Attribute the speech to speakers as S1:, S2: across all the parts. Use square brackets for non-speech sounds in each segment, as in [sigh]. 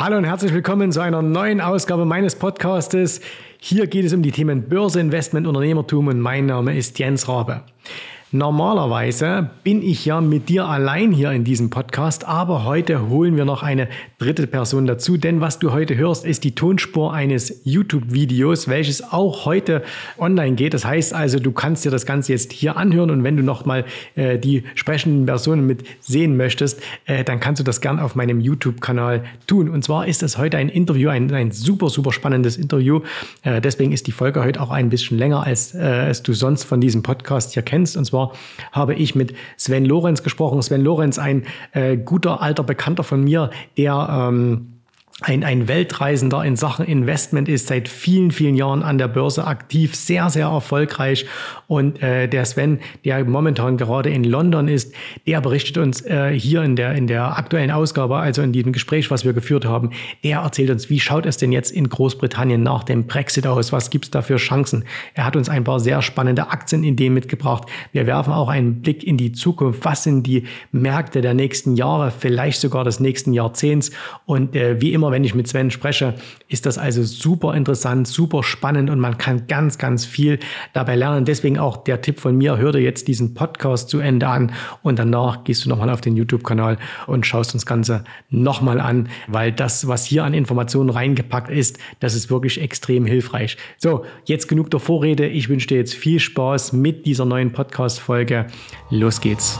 S1: Hallo und herzlich willkommen zu einer neuen Ausgabe meines Podcastes. Hier geht es um die Themen Börse, Investment, Unternehmertum und mein Name ist Jens Rabe. Normalerweise bin ich ja mit dir allein hier in diesem Podcast, aber heute holen wir noch eine dritte Person dazu, denn was du heute hörst, ist die Tonspur eines YouTube-Videos, welches auch heute online geht. Das heißt also, du kannst dir das Ganze jetzt hier anhören und wenn du nochmal äh, die sprechenden Personen mit sehen möchtest, äh, dann kannst du das gern auf meinem YouTube-Kanal tun. Und zwar ist es heute ein Interview, ein, ein super, super spannendes Interview. Äh, deswegen ist die Folge heute auch ein bisschen länger, als äh, es du sonst von diesem Podcast hier kennst. Und zwar war, habe ich mit Sven Lorenz gesprochen. Sven Lorenz, ein äh, guter alter Bekannter von mir, der ähm, ein, ein Weltreisender in Sachen Investment ist, seit vielen, vielen Jahren an der Börse aktiv, sehr, sehr erfolgreich. Und äh, der Sven, der momentan gerade in London ist, der berichtet uns äh, hier in der, in der aktuellen Ausgabe, also in diesem Gespräch, was wir geführt haben, der erzählt uns, wie schaut es denn jetzt in Großbritannien nach dem Brexit aus? Was gibt's da für Chancen? Er hat uns ein paar sehr spannende Aktienideen mitgebracht. Wir werfen auch einen Blick in die Zukunft. Was sind die Märkte der nächsten Jahre, vielleicht sogar des nächsten Jahrzehnts? Und äh, wie immer immer, wenn ich mit Sven spreche, ist das also super interessant, super spannend und man kann ganz, ganz viel dabei lernen. Deswegen auch der Tipp von mir, hör dir jetzt diesen Podcast zu Ende an und danach gehst du nochmal auf den YouTube-Kanal und schaust uns das Ganze nochmal an, weil das, was hier an Informationen reingepackt ist, das ist wirklich extrem hilfreich. So, jetzt genug der Vorrede. Ich wünsche dir jetzt viel Spaß mit dieser neuen Podcast-Folge. Los geht's.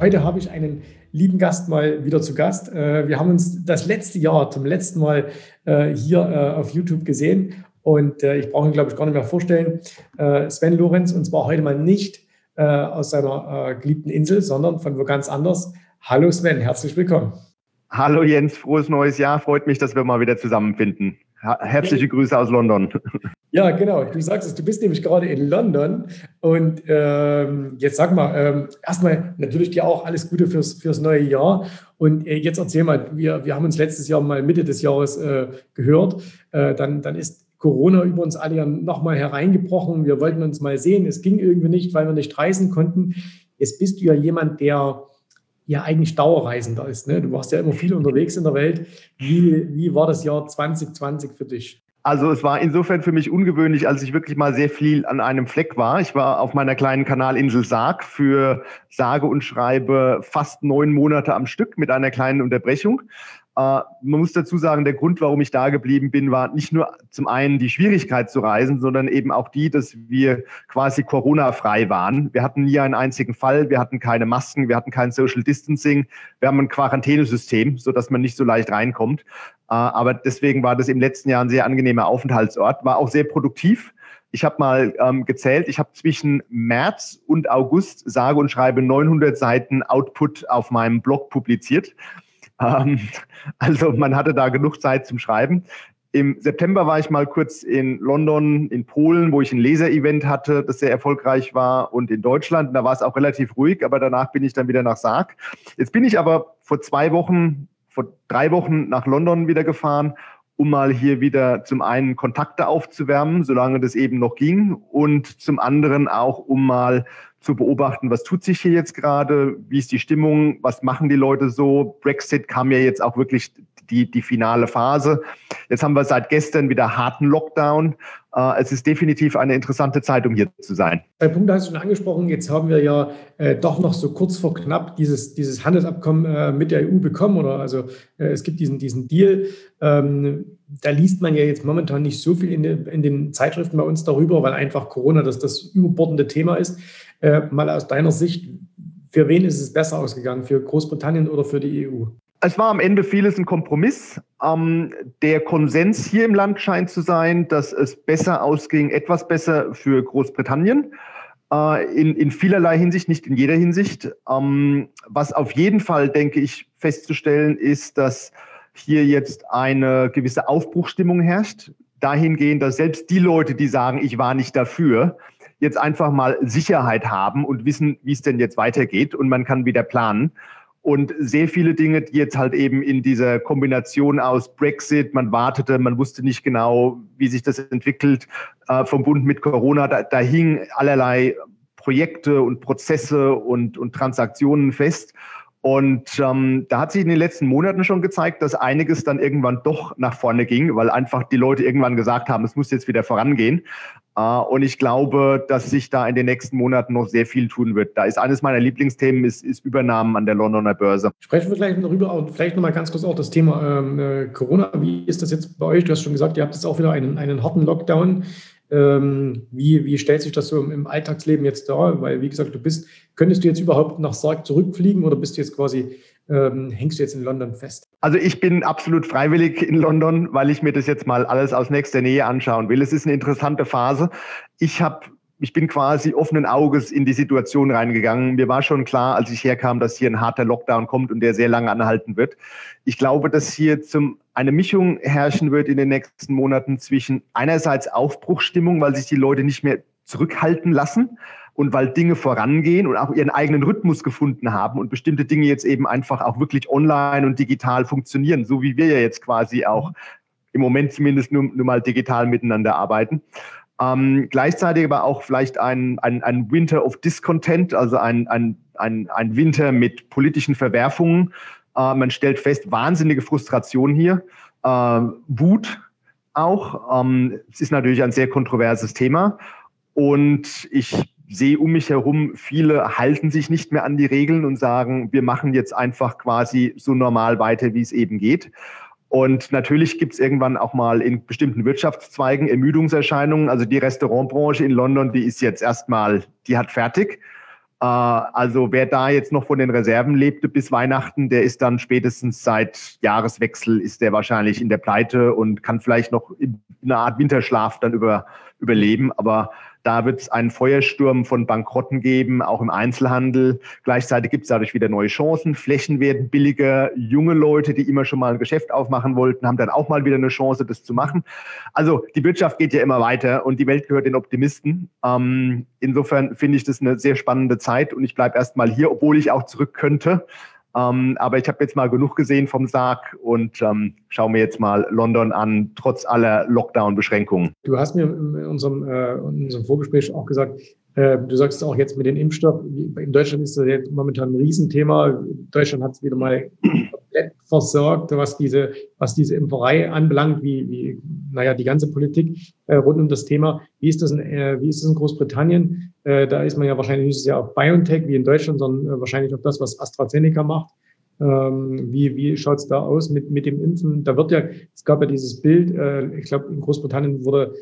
S1: Heute habe ich einen lieben Gast mal wieder zu Gast. Äh, wir haben uns das letzte Jahr zum letzten Mal äh, hier äh, auf YouTube gesehen und ich brauche ihn, glaube ich, gar nicht mehr vorstellen. Sven Lorenz und zwar heute mal nicht aus seiner geliebten Insel, sondern von wo ganz anders. Hallo Sven, herzlich willkommen.
S2: Hallo Jens, frohes neues Jahr. Freut mich, dass wir mal wieder zusammenfinden. Herzliche Grüße aus London.
S1: Ja, genau. Du sagst es, du bist nämlich gerade in London. Und ähm, jetzt sag mal, ähm, erstmal natürlich dir auch alles Gute fürs, fürs neue Jahr. Und äh, jetzt erzähl mal, wir, wir haben uns letztes Jahr mal Mitte des Jahres äh, gehört. Äh, dann, dann ist Corona über uns alle ja nochmal hereingebrochen. Wir wollten uns mal sehen. Es ging irgendwie nicht, weil wir nicht reisen konnten. Jetzt bist du ja jemand, der ja eigentlich Dauerreisender ist. Ne? Du warst ja immer viel unterwegs in der Welt. Wie, wie war das Jahr 2020 für dich?
S2: Also es war insofern für mich ungewöhnlich, als ich wirklich mal sehr viel an einem Fleck war. Ich war auf meiner kleinen Kanalinsel Sarg für sage und schreibe fast neun Monate am Stück mit einer kleinen Unterbrechung. Äh, man muss dazu sagen, der Grund, warum ich da geblieben bin, war nicht nur zum einen die Schwierigkeit zu reisen, sondern eben auch die, dass wir quasi Corona-frei waren. Wir hatten nie einen einzigen Fall, wir hatten keine Masken, wir hatten kein Social Distancing, wir haben ein Quarantänesystem, sodass man nicht so leicht reinkommt. Äh, aber deswegen war das im letzten Jahr ein sehr angenehmer Aufenthaltsort, war auch sehr produktiv. Ich habe mal ähm, gezählt, ich habe zwischen März und August sage und schreibe 900 Seiten Output auf meinem Blog publiziert. Ähm, also man hatte da genug Zeit zum Schreiben. Im September war ich mal kurz in London, in Polen, wo ich ein Laser-Event hatte, das sehr erfolgreich war, und in Deutschland. Da war es auch relativ ruhig, aber danach bin ich dann wieder nach Sarg. Jetzt bin ich aber vor zwei Wochen, vor drei Wochen nach London wieder gefahren, um mal hier wieder zum einen Kontakte aufzuwärmen, solange das eben noch ging, und zum anderen auch, um mal zu beobachten, was tut sich hier jetzt gerade, wie ist die Stimmung, was machen die Leute so. Brexit kam ja jetzt auch wirklich die, die finale Phase. Jetzt haben wir seit gestern wieder harten Lockdown. Äh, es ist definitiv eine interessante Zeit, um hier zu sein.
S1: Zwei Punkte hast du schon angesprochen. Jetzt haben wir ja äh, doch noch so kurz vor knapp dieses, dieses Handelsabkommen äh, mit der EU bekommen. Oder also äh, es gibt diesen, diesen Deal. Ähm, da liest man ja jetzt momentan nicht so viel in, de, in den Zeitschriften bei uns darüber, weil einfach Corona das, das überbordende Thema ist. Äh, mal aus deiner Sicht, für wen ist es besser ausgegangen? Für Großbritannien oder für die EU?
S2: Es war am Ende vieles ein Kompromiss. Ähm, der Konsens hier im Land scheint zu sein, dass es besser ausging, etwas besser für Großbritannien. Äh, in, in vielerlei Hinsicht, nicht in jeder Hinsicht. Ähm, was auf jeden Fall, denke ich, festzustellen ist, dass hier jetzt eine gewisse Aufbruchstimmung herrscht. Dahingehend, dass selbst die Leute, die sagen, ich war nicht dafür, jetzt einfach mal Sicherheit haben und wissen, wie es denn jetzt weitergeht und man kann wieder planen. Und sehr viele Dinge, die jetzt halt eben in dieser Kombination aus Brexit, man wartete, man wusste nicht genau, wie sich das entwickelt, äh, vom Bund mit Corona, da, da hing allerlei Projekte und Prozesse und, und Transaktionen fest. Und ähm, da hat sich in den letzten Monaten schon gezeigt, dass einiges dann irgendwann doch nach vorne ging, weil einfach die Leute irgendwann gesagt haben, es muss jetzt wieder vorangehen. Äh, und ich glaube, dass sich da in den nächsten Monaten noch sehr viel tun wird. Da ist eines meiner Lieblingsthemen, ist, ist Übernahmen an der Londoner Börse.
S1: Sprechen wir gleich darüber, vielleicht nochmal ganz kurz auch das Thema ähm, äh, Corona. Wie ist das jetzt bei euch? Du hast schon gesagt, ihr habt jetzt auch wieder einen, einen harten Lockdown. Ähm, wie, wie stellt sich das so im, im, Alltagsleben jetzt dar? Weil, wie gesagt, du bist, könntest du jetzt überhaupt nach Sarg zurückfliegen oder bist du jetzt quasi, ähm, hängst du jetzt in London fest?
S2: Also ich bin absolut freiwillig in London, weil ich mir das jetzt mal alles aus nächster Nähe anschauen will. Es ist eine interessante Phase. Ich habe ich bin quasi offenen Auges in die Situation reingegangen. Mir war schon klar, als ich herkam, dass hier ein harter Lockdown kommt und der sehr lange anhalten wird. Ich glaube, dass hier zum, eine Mischung herrschen wird in den nächsten Monaten zwischen einerseits Aufbruchstimmung, weil sich die Leute nicht mehr zurückhalten lassen und weil Dinge vorangehen und auch ihren eigenen Rhythmus gefunden haben und bestimmte Dinge jetzt eben einfach auch wirklich online und digital funktionieren, so wie wir ja jetzt quasi auch im Moment zumindest nur, nur mal digital miteinander arbeiten. Ähm, gleichzeitig aber auch vielleicht ein, ein, ein Winter of Discontent, also ein, ein, ein, ein Winter mit politischen Verwerfungen. Äh, man stellt fest, wahnsinnige Frustration hier, äh, Wut auch. Ähm, es ist natürlich ein sehr kontroverses Thema. Und ich sehe um mich herum, viele halten sich nicht mehr an die Regeln und sagen, wir machen jetzt einfach quasi so normal weiter, wie es eben geht. Und natürlich gibt es irgendwann auch mal in bestimmten Wirtschaftszweigen Ermüdungserscheinungen. Also die Restaurantbranche in London, die ist jetzt erstmal, die hat fertig. Äh, also wer da jetzt noch von den Reserven lebte bis Weihnachten, der ist dann spätestens seit Jahreswechsel ist der wahrscheinlich in der Pleite und kann vielleicht noch in einer Art Winterschlaf dann über, überleben. Aber da wird es einen Feuersturm von Bankrotten geben, auch im Einzelhandel. Gleichzeitig gibt es dadurch wieder neue Chancen. Flächen werden billiger. Junge Leute, die immer schon mal ein Geschäft aufmachen wollten, haben dann auch mal wieder eine Chance, das zu machen. Also die Wirtschaft geht ja immer weiter und die Welt gehört den Optimisten. Ähm, insofern finde ich das eine sehr spannende Zeit und ich bleibe erst mal hier, obwohl ich auch zurück könnte. Ähm, aber ich habe jetzt mal genug gesehen vom Sarg und ähm, schaue mir jetzt mal London an, trotz aller Lockdown-Beschränkungen.
S1: Du hast mir in unserem, äh, in unserem Vorgespräch auch gesagt, du sagst auch jetzt mit dem Impfstoff, in Deutschland ist das jetzt momentan ein Riesenthema. Deutschland hat es wieder mal komplett versorgt, was diese, was diese Impferei anbelangt, wie, wie naja, die ganze Politik äh, rund um das Thema. Wie ist das in, äh, wie ist das in Großbritannien? Äh, da ist man ja wahrscheinlich nicht so sehr auf BioNTech wie in Deutschland, sondern äh, wahrscheinlich auf das, was AstraZeneca macht. Ähm, wie wie schaut es da aus mit, mit dem Impfen? Da wird ja, es gab ja dieses Bild, äh, ich glaube, in Großbritannien wurde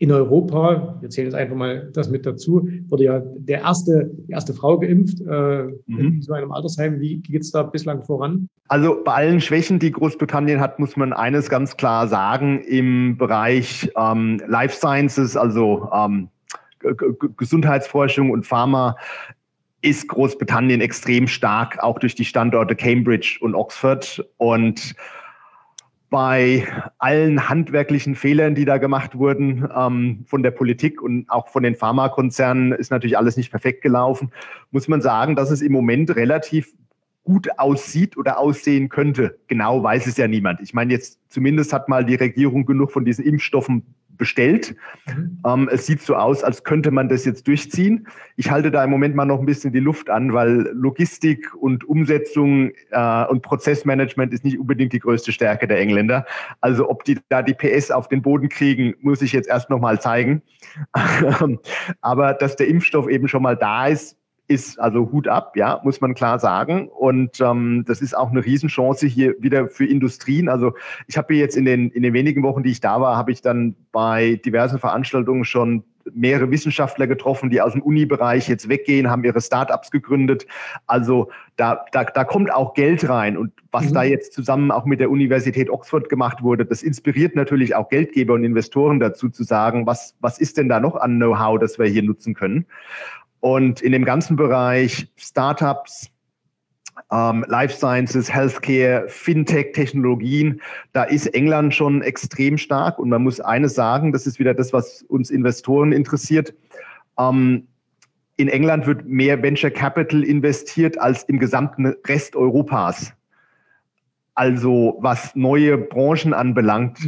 S1: in Europa, wir zählen jetzt einfach mal das mit dazu, wurde ja der erste, die erste Frau geimpft äh, mhm. in so einem Altersheim. Wie geht es da bislang voran?
S2: Also bei allen Schwächen, die Großbritannien hat, muss man eines ganz klar sagen, im Bereich ähm, Life Sciences, also ähm, Gesundheitsforschung und Pharma, ist Großbritannien extrem stark, auch durch die Standorte Cambridge und Oxford. Und bei allen handwerklichen Fehlern, die da gemacht wurden ähm, von der Politik und auch von den Pharmakonzernen, ist natürlich alles nicht perfekt gelaufen. Muss man sagen, dass es im Moment relativ gut aussieht oder aussehen könnte. Genau weiß es ja niemand. Ich meine, jetzt zumindest hat mal die Regierung genug von diesen Impfstoffen bestellt. Mhm. Ähm, es sieht so aus, als könnte man das jetzt durchziehen. Ich halte da im Moment mal noch ein bisschen die Luft an, weil Logistik und Umsetzung äh, und Prozessmanagement ist nicht unbedingt die größte Stärke der Engländer. Also ob die da die PS auf den Boden kriegen, muss ich jetzt erst noch mal zeigen. [laughs] Aber dass der Impfstoff eben schon mal da ist, ist also Hut ab, ja, muss man klar sagen. Und ähm, das ist auch eine Riesenchance hier wieder für Industrien. Also ich habe jetzt in den, in den wenigen Wochen, die ich da war, habe ich dann bei diversen Veranstaltungen schon mehrere Wissenschaftler getroffen, die aus dem Uni-Bereich jetzt weggehen, haben ihre Startups gegründet. Also da, da, da kommt auch Geld rein. Und was mhm. da jetzt zusammen auch mit der Universität Oxford gemacht wurde, das inspiriert natürlich auch Geldgeber und Investoren dazu zu sagen, was, was ist denn da noch an Know-how, das wir hier nutzen können. Und in dem ganzen Bereich Startups, ähm, Life Sciences, Healthcare, Fintech, Technologien, da ist England schon extrem stark. Und man muss eines sagen, das ist wieder das, was uns Investoren interessiert. Ähm, in England wird mehr Venture Capital investiert als im gesamten Rest Europas. Also was neue Branchen anbelangt,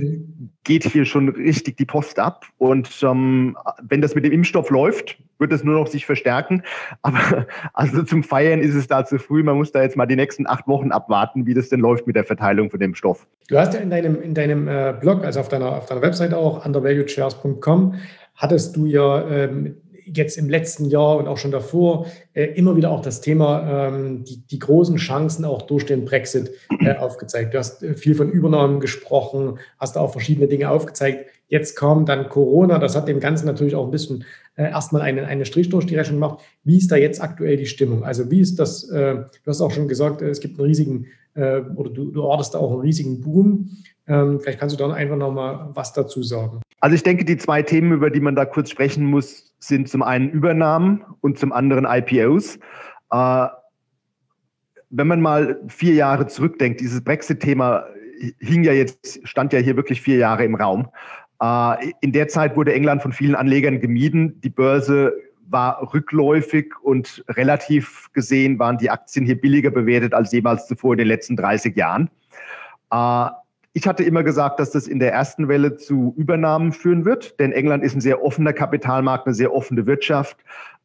S2: geht hier schon richtig die Post ab. Und ähm, wenn das mit dem Impfstoff läuft, wird es nur noch sich verstärken. [laughs] Aber also zum Feiern ist es da zu früh. Man muss da jetzt mal die nächsten acht Wochen abwarten, wie das denn läuft mit der Verteilung von dem Stoff.
S1: Du hast ja in deinem, in deinem äh, Blog, also auf deiner, auf deiner Website auch, undervaluedshares.com, hattest du ja ähm, jetzt im letzten Jahr und auch schon davor äh, immer wieder auch das Thema, ähm, die, die großen Chancen auch durch den Brexit äh, aufgezeigt. Du hast äh, viel von Übernahmen gesprochen, hast auch verschiedene Dinge aufgezeigt. Jetzt kam dann Corona, das hat dem Ganzen natürlich auch ein bisschen äh, erstmal einen, einen Strich durch die Rechnung gemacht. Wie ist da jetzt aktuell die Stimmung? Also wie ist das, äh, du hast auch schon gesagt, äh, es gibt einen riesigen, äh, oder du, du ortest da auch einen riesigen Boom. Ähm, vielleicht kannst du dann einfach nochmal was dazu sagen.
S2: Also ich denke, die zwei Themen, über die man da kurz sprechen muss, sind zum einen Übernahmen und zum anderen IPOs. Äh, wenn man mal vier Jahre zurückdenkt, dieses Brexit-Thema hing ja jetzt, stand ja hier wirklich vier Jahre im Raum. Äh, in der Zeit wurde England von vielen Anlegern gemieden. Die Börse war rückläufig und relativ gesehen waren die Aktien hier billiger bewertet als jemals zuvor in den letzten 30 Jahren. Äh, ich hatte immer gesagt, dass das in der ersten Welle zu Übernahmen führen wird, denn England ist ein sehr offener Kapitalmarkt, eine sehr offene Wirtschaft.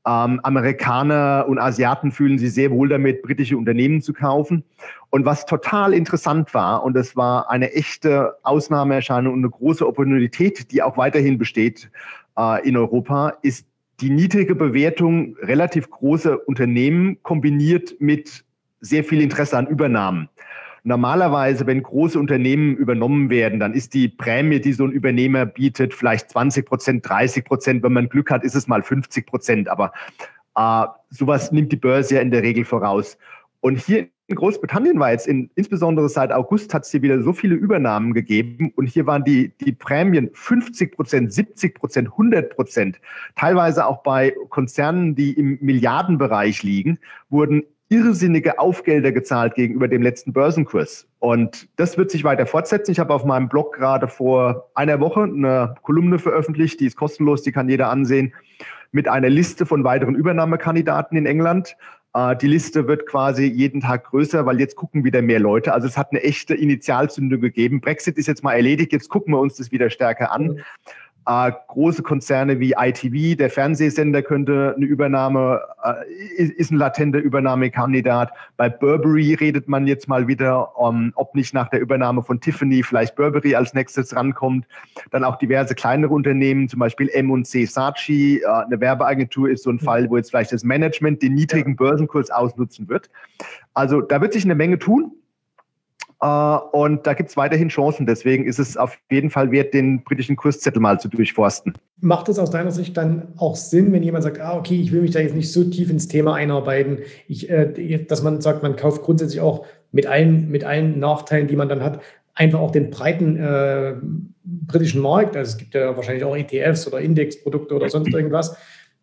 S2: Ähm, Amerikaner und Asiaten fühlen sich sehr wohl damit, britische Unternehmen zu kaufen. Und was total interessant war, und das war eine echte Ausnahmeerscheinung und eine große Opportunität, die auch weiterhin besteht äh, in Europa, ist die niedrige Bewertung relativ großer Unternehmen kombiniert mit sehr viel Interesse an Übernahmen. Normalerweise, wenn große Unternehmen übernommen werden, dann ist die Prämie, die so ein Übernehmer bietet, vielleicht 20 Prozent, 30 Prozent. Wenn man Glück hat, ist es mal 50 Prozent. Aber äh, sowas nimmt die Börse ja in der Regel voraus. Und hier in Großbritannien war jetzt, in, insbesondere seit August, hat es hier wieder so viele Übernahmen gegeben. Und hier waren die, die Prämien 50 Prozent, 70 Prozent, 100 Prozent. Teilweise auch bei Konzernen, die im Milliardenbereich liegen, wurden irrsinnige Aufgelder gezahlt gegenüber dem letzten Börsenkurs. Und das wird sich weiter fortsetzen. Ich habe auf meinem Blog gerade vor einer Woche eine Kolumne veröffentlicht, die ist kostenlos, die kann jeder ansehen, mit einer Liste von weiteren Übernahmekandidaten in England. Äh, die Liste wird quasi jeden Tag größer, weil jetzt gucken wieder mehr Leute. Also es hat eine echte Initialzündung gegeben. Brexit ist jetzt mal erledigt, jetzt gucken wir uns das wieder stärker an. Äh, große Konzerne wie ITV, der Fernsehsender könnte eine Übernahme, äh, ist ein latenter Übernahmekandidat. Bei Burberry redet man jetzt mal wieder, um, ob nicht nach der Übernahme von Tiffany vielleicht Burberry als nächstes rankommt. Dann auch diverse kleinere Unternehmen, zum Beispiel M&C Saatchi, äh, eine Werbeagentur ist so ein Fall, wo jetzt vielleicht das Management den niedrigen Börsenkurs ausnutzen wird. Also da wird sich eine Menge tun. Äh, und da gibt es weiterhin Chancen. Deswegen ist es auf jeden Fall wert, den britischen Kurszettel mal zu durchforsten.
S1: Macht es aus deiner Sicht dann auch Sinn, wenn jemand sagt, ah, okay, ich will mich da jetzt nicht so tief ins Thema einarbeiten, ich, äh, dass man sagt, man kauft grundsätzlich auch mit allen, mit allen Nachteilen, die man dann hat, einfach auch den breiten äh, britischen Markt. Also es gibt ja wahrscheinlich auch ETFs oder Indexprodukte oder sonst irgendwas.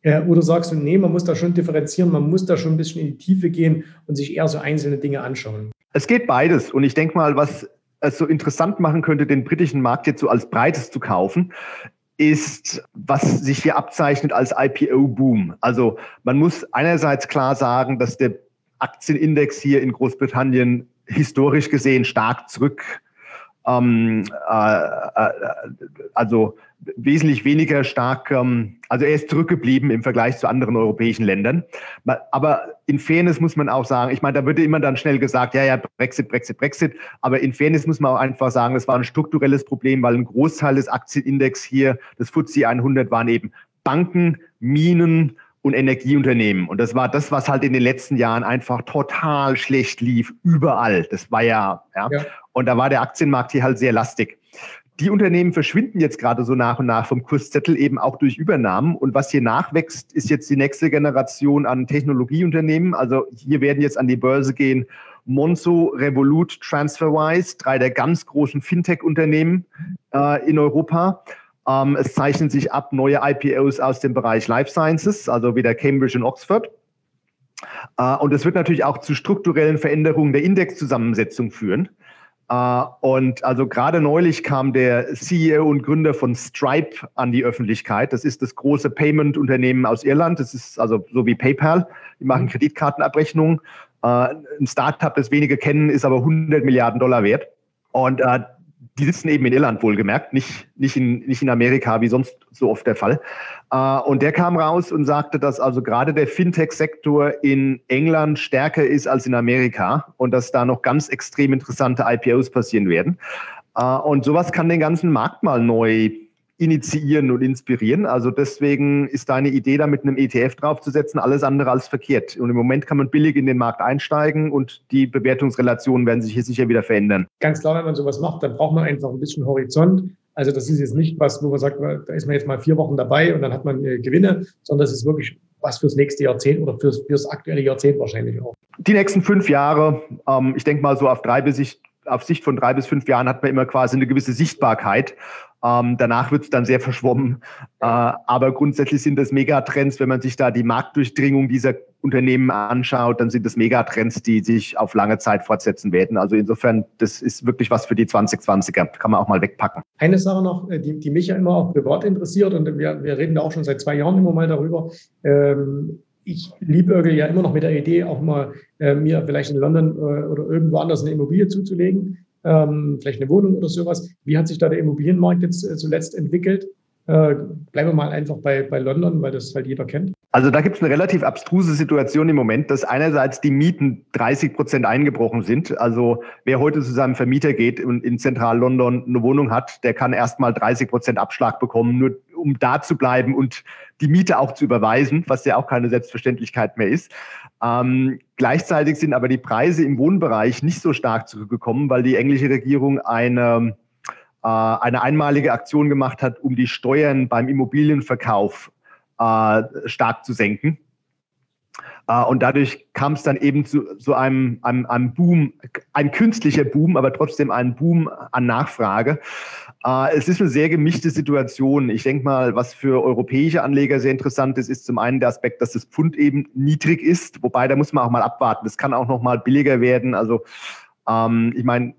S1: Äh, oder sagst du, nee, man muss da schon differenzieren, man muss da schon ein bisschen in die Tiefe gehen und sich eher so einzelne Dinge anschauen?
S2: Es geht beides. Und ich denke mal, was es so interessant machen könnte, den britischen Markt jetzt so als breites zu kaufen, ist, was sich hier abzeichnet als IPO-Boom. Also man muss einerseits klar sagen, dass der Aktienindex hier in Großbritannien historisch gesehen stark zurück ähm, äh, äh, also wesentlich weniger stark, ähm, also er ist zurückgeblieben im Vergleich zu anderen europäischen Ländern. Aber in Fairness muss man auch sagen, ich meine, da würde immer dann schnell gesagt, ja, ja, Brexit, Brexit, Brexit. Aber in Fairness muss man auch einfach sagen, das war ein strukturelles Problem, weil ein Großteil des Aktienindex hier, das FTSE 100, waren eben Banken, Minen, und Energieunternehmen. Und das war das, was halt in den letzten Jahren einfach total schlecht lief, überall. Das war ja, ja. ja. Und da war der Aktienmarkt hier halt sehr lastig. Die Unternehmen verschwinden jetzt gerade so nach und nach vom Kurszettel eben auch durch Übernahmen. Und was hier nachwächst, ist jetzt die nächste Generation an Technologieunternehmen. Also hier werden jetzt an die Börse gehen Monzo, Revolut, TransferWise, drei der ganz großen Fintech-Unternehmen äh, in Europa. Ähm, es zeichnen sich ab neue IPOs aus dem Bereich Life Sciences, also wieder Cambridge und Oxford. Äh, und es wird natürlich auch zu strukturellen Veränderungen der Indexzusammensetzung führen. Uh, und also gerade neulich kam der CEO und Gründer von Stripe an die Öffentlichkeit. Das ist das große Payment-Unternehmen aus Irland. Das ist also so wie PayPal. Die machen mhm. Kreditkartenabrechnungen. Uh, ein Startup, das wenige kennen, ist aber 100 Milliarden Dollar wert. Und uh, die sitzen eben in Irland wohlgemerkt, nicht, nicht, in, nicht in Amerika, wie sonst so oft der Fall. Äh, und der kam raus und sagte, dass also gerade der Fintech-Sektor in England stärker ist als in Amerika und dass da noch ganz extrem interessante IPOs passieren werden. Äh, und sowas kann den ganzen Markt mal neu initiieren und inspirieren. Also deswegen ist deine Idee, da mit einem ETF draufzusetzen, alles andere als verkehrt. Und im Moment kann man billig in den Markt einsteigen und die Bewertungsrelationen werden sich hier sicher wieder verändern.
S1: Ganz klar, wenn man sowas macht, dann braucht man einfach ein bisschen Horizont. Also das ist jetzt nicht was, wo man sagt, da ist man jetzt mal vier Wochen dabei und dann hat man äh, Gewinne, sondern das ist wirklich was fürs nächste Jahrzehnt oder fürs, fürs aktuelle Jahrzehnt wahrscheinlich auch.
S2: Die nächsten fünf Jahre, ähm, ich denke mal so auf drei bis ich auf Sicht von drei bis fünf Jahren hat man immer quasi eine gewisse Sichtbarkeit. Ähm, danach wird es dann sehr verschwommen. Äh, aber grundsätzlich sind das Megatrends, wenn man sich da die Marktdurchdringung dieser Unternehmen anschaut, dann sind das Megatrends, die sich auf lange Zeit fortsetzen werden. Also insofern, das ist wirklich was für die 2020er. Kann man auch mal wegpacken.
S1: Eine Sache noch, äh, die, die mich ja immer auch privat interessiert und wir, wir reden da auch schon seit zwei Jahren immer mal darüber. Ähm, ich liebäugel ja immer noch mit der Idee, auch mal äh, mir vielleicht in London äh, oder irgendwo anders eine Immobilie zuzulegen ähm, vielleicht eine Wohnung oder sowas. Wie hat sich da der Immobilienmarkt jetzt äh, zuletzt entwickelt? Äh, bleiben wir mal einfach bei, bei London, weil das halt jeder kennt.
S2: Also da gibt es eine relativ abstruse Situation im Moment, dass einerseits die Mieten 30 Prozent eingebrochen sind. Also wer heute zu seinem Vermieter geht und in Zentral-London eine Wohnung hat, der kann erstmal 30 Prozent Abschlag bekommen, nur um da zu bleiben und die Miete auch zu überweisen, was ja auch keine Selbstverständlichkeit mehr ist. Ähm, gleichzeitig sind aber die Preise im Wohnbereich nicht so stark zurückgekommen, weil die englische Regierung eine, äh, eine einmalige Aktion gemacht hat, um die Steuern beim Immobilienverkauf äh, stark zu senken. Uh, und dadurch kam es dann eben zu, zu einem, einem, einem Boom, ein künstlicher Boom, aber trotzdem ein Boom an Nachfrage. Uh, es ist eine sehr gemischte Situation. Ich denke mal, was für europäische Anleger sehr interessant ist, ist zum einen der Aspekt, dass das Pfund eben niedrig ist. Wobei, da muss man auch mal abwarten. Das kann auch noch mal billiger werden. Also ähm, ich meine,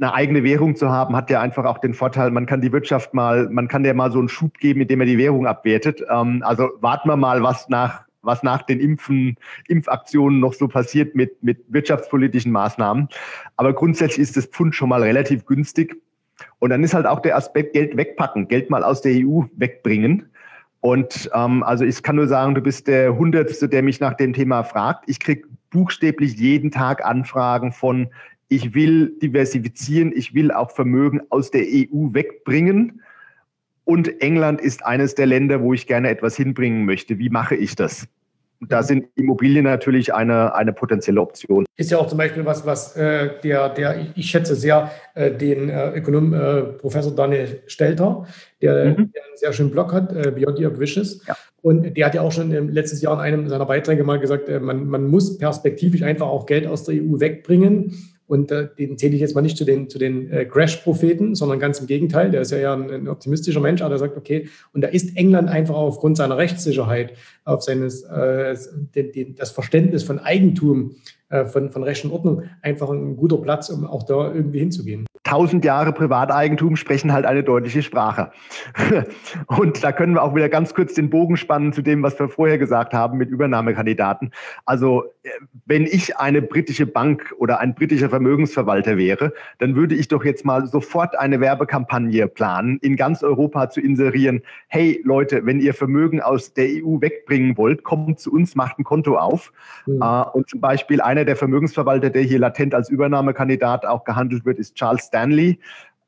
S2: eine eigene Währung zu haben, hat ja einfach auch den Vorteil, man kann die Wirtschaft mal, man kann der mal so einen Schub geben, indem er die Währung abwertet. Ähm, also warten wir mal, was nach was nach den Impfen, Impfaktionen noch so passiert mit, mit wirtschaftspolitischen Maßnahmen. Aber grundsätzlich ist das Pfund schon mal relativ günstig. Und dann ist halt auch der Aspekt Geld wegpacken, Geld mal aus der EU wegbringen. Und ähm, also ich kann nur sagen, du bist der Hundertste, der mich nach dem Thema fragt. Ich kriege buchstäblich jeden Tag Anfragen von, ich will diversifizieren, ich will auch Vermögen aus der EU wegbringen. Und England ist eines der Länder, wo ich gerne etwas hinbringen möchte. Wie mache ich das? Da sind Immobilien natürlich eine, eine potenzielle Option.
S1: Ist ja auch zum Beispiel was, was äh, der, der, ich schätze sehr, äh, den äh, Ökonom äh, Professor Daniel Stelter, der, mhm. der, einen sehr schönen Blog hat, äh, Beyond Your Wishes. Ja. Und der hat ja auch schon im letzten Jahr in einem seiner Beiträge mal gesagt, äh, man, man muss perspektivisch einfach auch Geld aus der EU wegbringen und äh, den zähle ich jetzt mal nicht zu den, zu den äh, Crash-Propheten, sondern ganz im Gegenteil. Der ist ja eher ein, ein, optimistischer Mensch, aber der sagt, okay, und da ist England einfach aufgrund seiner Rechtssicherheit, auf seines, äh, den, den, das Verständnis von Eigentum, von, von Recht und Ordnung einfach ein guter Platz, um auch da irgendwie hinzugehen
S2: tausend Jahre Privateigentum sprechen halt eine deutliche Sprache. [laughs] Und da können wir auch wieder ganz kurz den Bogen spannen zu dem, was wir vorher gesagt haben mit Übernahmekandidaten. Also äh, wenn ich eine britische Bank oder ein britischer Vermögensverwalter wäre, dann würde ich doch jetzt mal sofort eine Werbekampagne planen, in ganz Europa zu inserieren. Hey Leute, wenn ihr Vermögen aus der EU wegbringen wollt, kommt zu uns, macht ein Konto auf. Mhm. Und zum Beispiel einer der Vermögensverwalter, der hier latent als Übernahmekandidat auch gehandelt wird, ist Charles Stanley.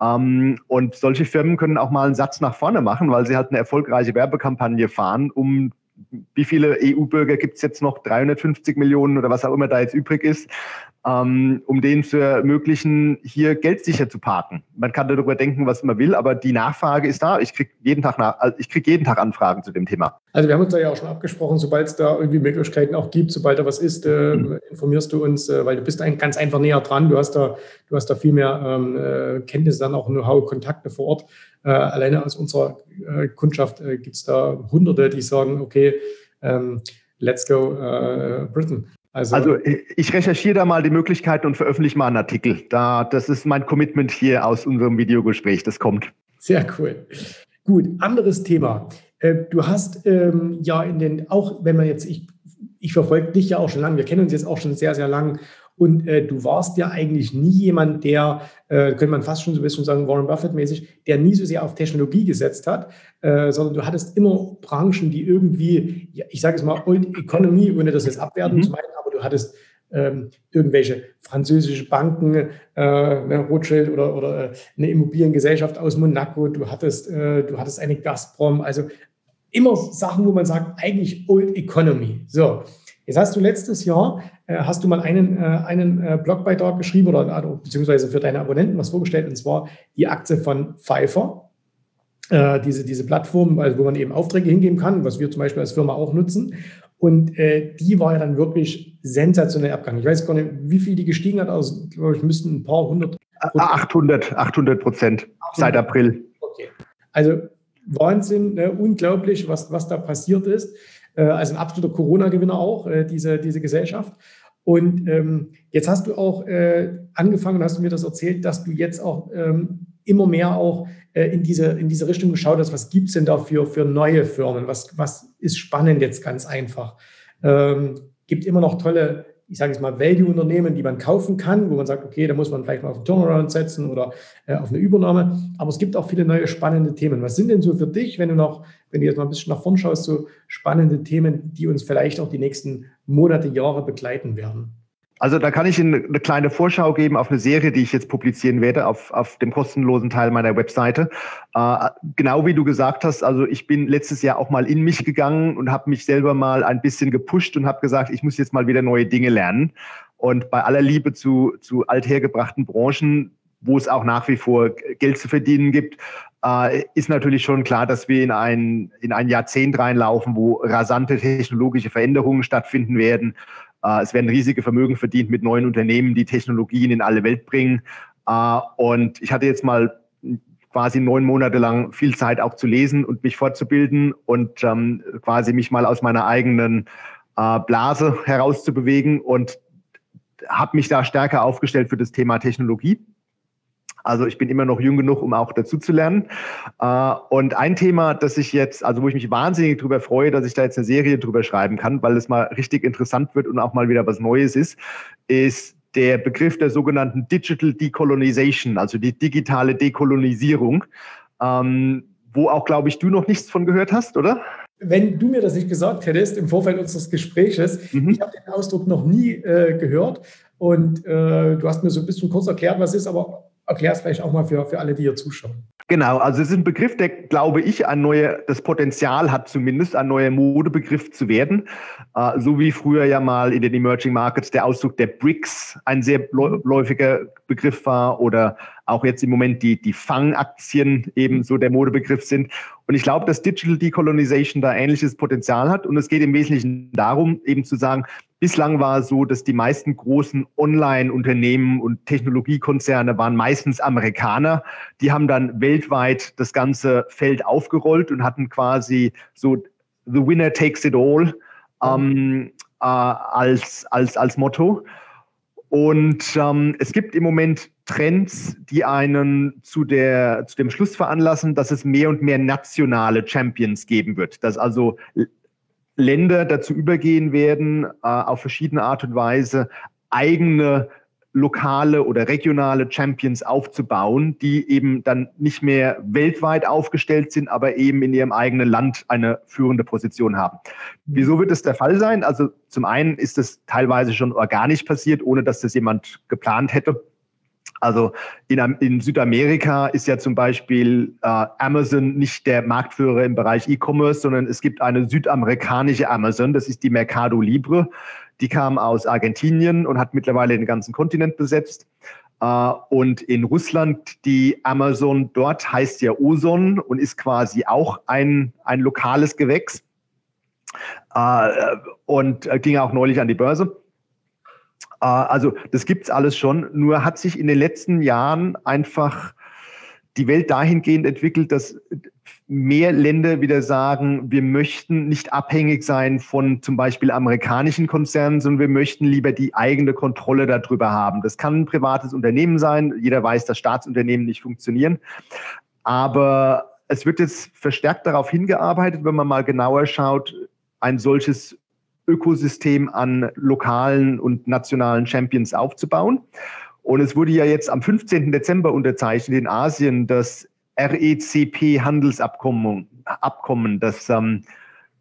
S2: Ähm, und solche Firmen können auch mal einen Satz nach vorne machen, weil sie halt eine erfolgreiche Werbekampagne fahren, um wie viele EU-Bürger gibt es jetzt noch? 350 Millionen oder was auch immer da jetzt übrig ist ähm, um denen zu ermöglichen, hier Geld sicher zu parken. Man kann darüber denken, was man will, aber die Nachfrage ist da. Ich kriege jeden Tag nach, also ich krieg jeden Tag Anfragen zu dem Thema.
S1: Also wir haben uns da ja auch schon abgesprochen, sobald es da irgendwie Möglichkeiten auch gibt, sobald da was ist, äh, mhm. informierst du uns, äh, weil du bist ein, ganz einfach näher dran. Du hast da, du hast da viel mehr ähm, äh, Kenntnisse, dann auch Know-how, Kontakte vor Ort. Äh, alleine aus unserer äh, Kundschaft äh, gibt es da Hunderte, die sagen, okay, ähm, let's go Britain.
S2: Also, also, ich recherchiere da mal die Möglichkeiten und veröffentliche mal einen Artikel. Da, das ist mein Commitment hier aus unserem Videogespräch. Das kommt.
S1: Sehr cool. Gut, anderes Thema. Äh, du hast ähm, ja in den, auch wenn man jetzt, ich, ich verfolge dich ja auch schon lange, wir kennen uns jetzt auch schon sehr, sehr lang Und äh, du warst ja eigentlich nie jemand, der, äh, könnte man fast schon so ein bisschen sagen, Warren Buffett-mäßig, der nie so sehr auf Technologie gesetzt hat, äh, sondern du hattest immer Branchen, die irgendwie, ja, ich sage es mal, Old Economy, ohne das jetzt abwerten mhm. zu meinen, aber du hattest ähm, irgendwelche französische Banken, äh, ne, Rothschild oder, oder äh, eine Immobiliengesellschaft aus Monaco, du hattest, äh, du hattest eine Gazprom, also immer Sachen, wo man sagt, eigentlich Old Economy. So, jetzt hast du letztes Jahr, hast du mal einen, äh, einen äh, Blogbeitrag geschrieben oder also, beziehungsweise für deine Abonnenten was vorgestellt, und zwar die Aktie von Pfeiffer. Äh, diese, diese Plattform, also wo man eben Aufträge hingeben kann, was wir zum Beispiel als Firma auch nutzen. Und äh, die war ja dann wirklich sensationell abgegangen. Ich weiß gar nicht, wie viel die gestiegen hat, also glaube ich, müssten ein paar hundert.
S2: 800, 800 Prozent seit April.
S1: Okay. Also Wahnsinn, ne? unglaublich, was, was da passiert ist. Also ein absoluter Corona-Gewinner auch, äh, diese, diese Gesellschaft. Und ähm, jetzt hast du auch äh, angefangen, hast du mir das erzählt, dass du jetzt auch ähm, immer mehr auch äh, in, diese, in diese Richtung geschaut hast, was gibt es denn da für, für neue Firmen? Was, was ist spannend jetzt ganz einfach? Ähm, gibt immer noch tolle ich sage jetzt mal, Value-Unternehmen, die man kaufen kann, wo man sagt, okay, da muss man vielleicht mal auf einen Turnaround setzen oder äh, auf eine Übernahme. Aber es gibt auch viele neue spannende Themen. Was sind denn so für dich, wenn du noch, wenn du jetzt mal ein bisschen nach vorn schaust, so spannende Themen, die uns vielleicht auch die nächsten Monate, Jahre begleiten werden?
S2: Also da kann ich Ihnen eine kleine Vorschau geben auf eine Serie, die ich jetzt publizieren werde auf, auf dem kostenlosen Teil meiner Webseite. Äh, genau wie du gesagt hast, also ich bin letztes Jahr auch mal in mich gegangen und habe mich selber mal ein bisschen gepusht und habe gesagt, ich muss jetzt mal wieder neue Dinge lernen. Und bei aller Liebe zu, zu althergebrachten Branchen, wo es auch nach wie vor Geld zu verdienen gibt, äh, ist natürlich schon klar, dass wir in ein, in ein Jahrzehnt reinlaufen, wo rasante technologische Veränderungen stattfinden werden es werden riesige Vermögen verdient mit neuen Unternehmen, die Technologien in alle Welt bringen. Äh, und ich hatte jetzt mal quasi neun Monate lang viel Zeit auch zu lesen und mich fortzubilden und ähm, quasi mich mal aus meiner eigenen äh, Blase herauszubewegen und habe mich da stärker aufgestellt für das Thema Technologie. Also ich bin immer noch jung genug, um auch dazu zu lernen. Äh, und ein Thema, das ich jetzt, also wo ich mich wahnsinnig darüber freue, dass ich da jetzt eine Serie drüber schreiben kann, weil es mal richtig interessant wird und auch mal wieder was Neues ist, ist der Begriff der sogenannten Digital Decolonization, also die digitale Dekolonisierung, ähm, wo auch, glaube ich, du noch nichts von gehört hast, oder?
S1: Wenn du mir das nicht gesagt hättest im Vorfeld unseres Gespräches, mhm. ich habe den Ausdruck noch nie äh, gehört und äh, du hast mir so ein bisschen kurz erklärt, was ist, aber erklär es vielleicht auch mal für, für alle, die hier zuschauen.
S2: Genau, also es ist ein Begriff, der, glaube ich, ein neue, das Potenzial hat zumindest, ein neuer Modebegriff zu werden. Äh, so wie früher ja mal in den Emerging Markets der Ausdruck der BRICS ein sehr läufiger Begriff war oder auch jetzt im Moment die, die Fang-Aktien eben so der Modebegriff sind. Und ich glaube, dass Digital Decolonization da ähnliches Potenzial hat. Und es geht im Wesentlichen darum, eben zu sagen, bislang war es so, dass die meisten großen Online-Unternehmen und Technologiekonzerne waren meistens Amerikaner. Die haben dann weltweit das ganze Feld aufgerollt und hatten quasi so The Winner takes it all ähm, äh, als, als, als Motto. Und ähm, es gibt im Moment Trends, die einen zu, der, zu dem Schluss veranlassen, dass es mehr und mehr nationale Champions geben wird. Dass also Länder dazu übergehen werden, äh, auf verschiedene Art und Weise eigene lokale oder regionale Champions aufzubauen, die eben dann nicht mehr weltweit aufgestellt sind, aber eben in ihrem eigenen Land eine führende Position haben. Wieso wird es der Fall sein? Also zum einen ist es teilweise schon organisch passiert, ohne dass das jemand geplant hätte. Also in, in, Südamerika ist ja zum Beispiel äh, Amazon nicht der Marktführer im Bereich E-Commerce, sondern es gibt eine südamerikanische Amazon, das ist die Mercado Libre. Die kam aus Argentinien und hat mittlerweile den ganzen Kontinent besetzt. Uh, und in Russland, die Amazon dort heißt ja Oson und ist quasi auch ein, ein lokales Gewächs uh, und ging auch neulich an die Börse. Uh, also das gibt es alles schon, nur hat sich in den letzten Jahren einfach die Welt dahingehend entwickelt, dass mehr Länder wieder sagen, wir möchten nicht abhängig sein von zum Beispiel amerikanischen Konzernen, sondern wir möchten lieber die eigene Kontrolle darüber haben. Das kann ein privates Unternehmen sein. Jeder weiß, dass Staatsunternehmen nicht funktionieren. Aber es wird jetzt verstärkt darauf hingearbeitet, wenn man mal genauer schaut, ein solches Ökosystem an lokalen und nationalen Champions aufzubauen. Und es wurde ja jetzt am 15. Dezember unterzeichnet in Asien das RECP-Handelsabkommen, Abkommen, das ähm,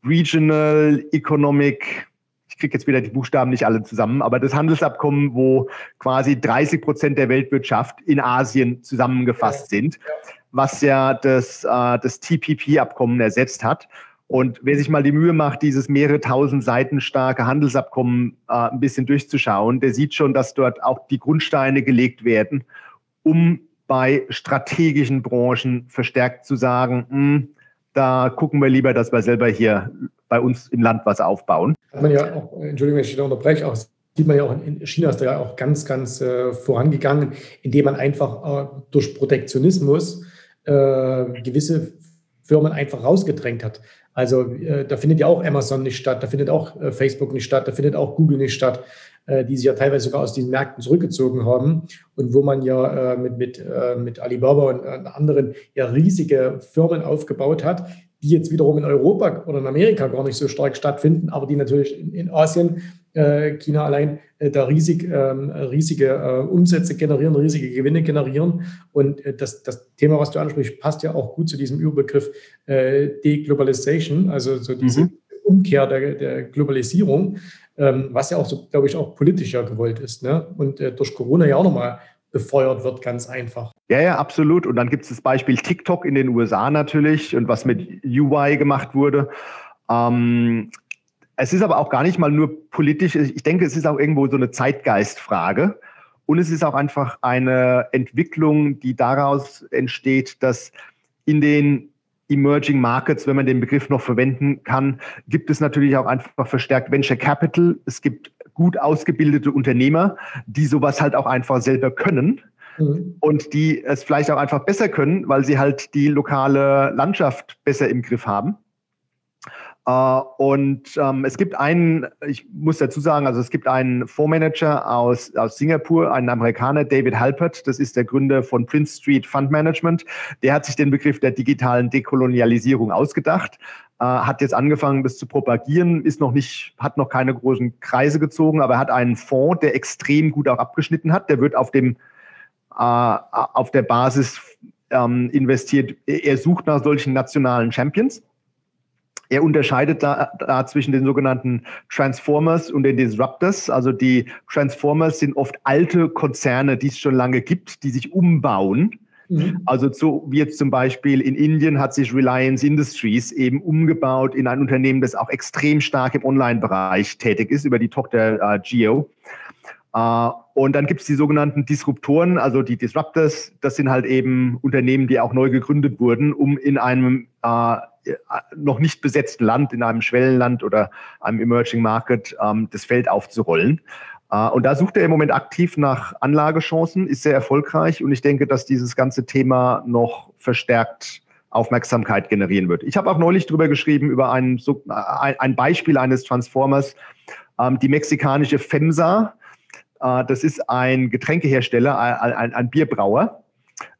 S2: Regional Economic, ich kriege jetzt wieder die Buchstaben nicht alle zusammen, aber das Handelsabkommen, wo quasi 30 Prozent der Weltwirtschaft in Asien zusammengefasst sind, was ja das, äh, das TPP-Abkommen ersetzt hat. Und wer sich mal die Mühe macht, dieses mehrere tausend Seiten starke Handelsabkommen äh, ein bisschen durchzuschauen, der sieht schon, dass dort auch die Grundsteine gelegt werden, um bei strategischen Branchen verstärkt zu sagen, mh, hm, da gucken wir lieber, dass wir selber hier bei uns im Land was aufbauen.
S1: Hat man ja auch, Entschuldigung, wenn ich da unterbreche, auch sieht man ja auch in China ist da ja auch ganz, ganz äh, vorangegangen, indem man einfach äh, durch Protektionismus äh, gewisse Firmen einfach rausgedrängt hat. Also äh, da findet ja auch Amazon nicht statt, da findet auch äh, Facebook nicht statt, da findet auch Google nicht statt, äh, die sich ja teilweise sogar aus diesen Märkten zurückgezogen haben und wo man ja äh, mit, mit, äh, mit Alibaba und äh, anderen ja riesige Firmen aufgebaut hat, die jetzt wiederum in Europa oder in Amerika gar nicht so stark stattfinden, aber die natürlich in, in Asien, China allein, äh, da riesig, ähm, riesige äh, Umsätze generieren, riesige Gewinne generieren. Und äh, das, das Thema, was du ansprichst, passt ja auch gut zu diesem Überbegriff äh, Deglobalization, also so diese mhm. Umkehr der, der Globalisierung, ähm, was ja auch so, glaube ich, auch politischer gewollt ist. Ne? Und äh, durch Corona ja auch nochmal befeuert wird, ganz einfach.
S2: Ja, ja, absolut. Und dann gibt es das Beispiel TikTok in den USA natürlich und was mit UI gemacht wurde. Ähm, es ist aber auch gar nicht mal nur politisch. Ich denke, es ist auch irgendwo so eine Zeitgeistfrage. Und es ist auch einfach eine Entwicklung, die daraus entsteht, dass in den Emerging Markets, wenn man den Begriff noch verwenden kann, gibt es natürlich auch einfach verstärkt Venture Capital. Es gibt gut ausgebildete Unternehmer, die sowas halt auch einfach selber können. Mhm. Und die es vielleicht auch einfach besser können, weil sie halt die lokale Landschaft besser im Griff haben. Uh, und ähm, es gibt einen, ich muss dazu sagen, also es gibt einen Fondsmanager aus, aus Singapur, einen Amerikaner, David Halpert, das ist der Gründer von Prince Street Fund Management. Der hat sich den Begriff der digitalen Dekolonialisierung ausgedacht, uh, hat jetzt angefangen, das zu propagieren, ist noch nicht, hat noch keine großen Kreise gezogen, aber er hat einen Fonds, der extrem gut auch abgeschnitten hat. Der wird auf dem, uh, auf der Basis ähm, investiert. Er sucht nach solchen nationalen Champions er unterscheidet da, da, zwischen den sogenannten Transformers und den Disruptors. Also die Transformers sind oft alte Konzerne, die es schon lange gibt, die sich umbauen. Mhm. Also so wie jetzt zum Beispiel in Indien hat sich Reliance Industries eben umgebaut in ein Unternehmen, das auch extrem stark im Online-Bereich tätig ist, über die Tochter äh, Geo. Uh, und dann gibt es die sogenannten Disruptoren, also die Disruptors. Das sind halt eben Unternehmen, die auch neu gegründet wurden, um in einem uh, noch nicht besetzten Land, in einem Schwellenland oder einem Emerging Market ähm, das Feld aufzurollen. Uh, und da sucht er im Moment aktiv nach Anlagechancen, ist sehr erfolgreich und ich denke, dass dieses ganze Thema noch verstärkt Aufmerksamkeit generieren wird. Ich habe auch neulich darüber geschrieben, über ein, ein Beispiel eines Transformers, ähm, die mexikanische FEMSA äh, das ist ein Getränkehersteller, ein, ein Bierbrauer,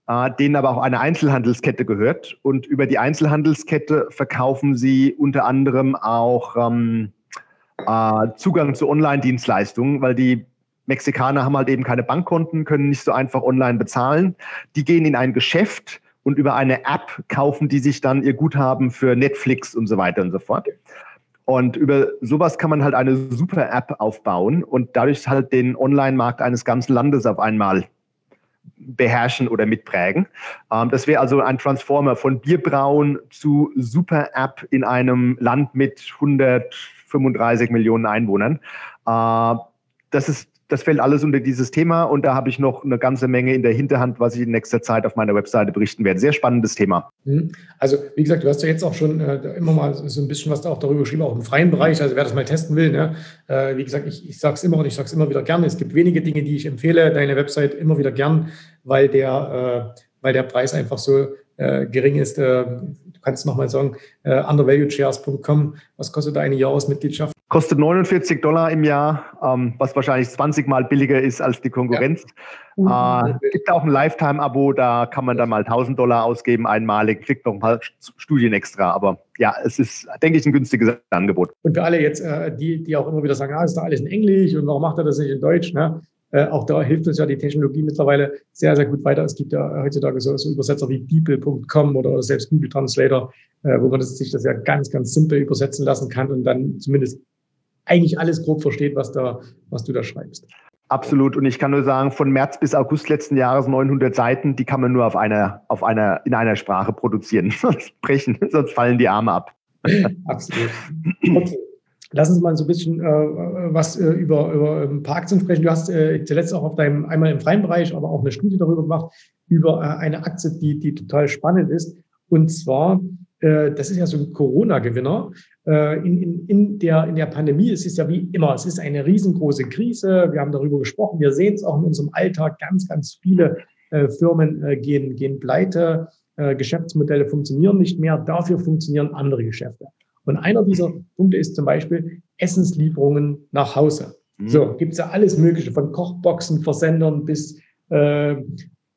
S2: äh, denen aber auch eine Einzelhandelskette gehört. Und über die Einzelhandelskette verkaufen sie unter anderem auch ähm, äh, Zugang zu Online-Dienstleistungen, weil die Mexikaner haben halt eben keine Bankkonten, können nicht so einfach online bezahlen. Die gehen in ein Geschäft und über eine App kaufen die sich dann ihr Guthaben für Netflix und so weiter und so fort. Und über sowas kann man halt eine super App aufbauen und dadurch halt den Online-Markt eines ganzen Landes auf einmal beherrschen oder mitprägen. Ähm, das wäre also ein Transformer von Bierbrauen zu Super-App in einem Land mit 135 Millionen Einwohnern. Äh, das ist das fällt alles unter dieses Thema und da habe ich noch eine ganze Menge in der Hinterhand, was ich in nächster Zeit auf meiner Webseite berichten werde. Sehr spannendes Thema.
S1: Mhm. Also wie gesagt, du hast ja jetzt auch schon äh, immer mal so ein bisschen was auch darüber geschrieben, auch im freien Bereich. Also wer das mal testen will, ne? äh, wie gesagt, ich, ich sage es immer und ich sage es immer wieder gerne. Es gibt wenige Dinge, die ich empfehle, deine Website immer wieder gern, weil der, äh, weil der Preis einfach so äh, gering ist. Äh, du kannst nochmal sagen, äh, undervaluedshares.com, was kostet da eine Jahresmitgliedschaft?
S2: Kostet 49 Dollar im Jahr, ähm, was wahrscheinlich 20 Mal billiger ist als die Konkurrenz. Ja. Äh, gibt auch ein Lifetime-Abo, da kann man dann mal 1000 Dollar ausgeben, einmalig, kriegt noch ein paar Studien extra. Aber ja, es ist, denke ich, ein günstiges Angebot.
S1: Und für alle jetzt, die, die auch immer wieder sagen, ah, ist da alles in Englisch und warum macht er das nicht in Deutsch? Ne? Äh, auch da hilft uns ja die Technologie mittlerweile sehr, sehr gut weiter. Es gibt ja heutzutage so, so Übersetzer wie people.com oder selbst Google Translator, äh, wo man das, sich das ja ganz, ganz simpel übersetzen lassen kann und dann zumindest eigentlich alles grob versteht, was, da, was du da schreibst.
S2: Absolut. Und ich kann nur sagen, von März bis August letzten Jahres 900 Seiten, die kann man nur auf einer, auf einer, in einer Sprache produzieren. [laughs] Sonst brechen, sonst fallen die Arme ab. [laughs]
S1: Absolut. Okay. Lass uns mal so ein bisschen äh, was äh, über, über ein paar Aktien sprechen. Du hast äh, zuletzt auch auf deinem, einmal im freien Bereich, aber auch eine Studie darüber gemacht, über äh, eine Aktie, die, die total spannend ist. Und zwar, äh, das ist ja so ein Corona-Gewinner. Äh, in, in, in, der, in der Pandemie es ist ja wie immer, es ist eine riesengroße Krise. Wir haben darüber gesprochen. Wir sehen es auch in unserem Alltag. Ganz, ganz viele äh, Firmen äh, gehen, gehen pleite. Äh, Geschäftsmodelle funktionieren nicht mehr. Dafür funktionieren andere Geschäfte. Und einer dieser Punkte ist zum Beispiel Essenslieferungen nach Hause. Mhm. So, gibt es ja alles Mögliche, von Kochboxen, Versendern bis äh,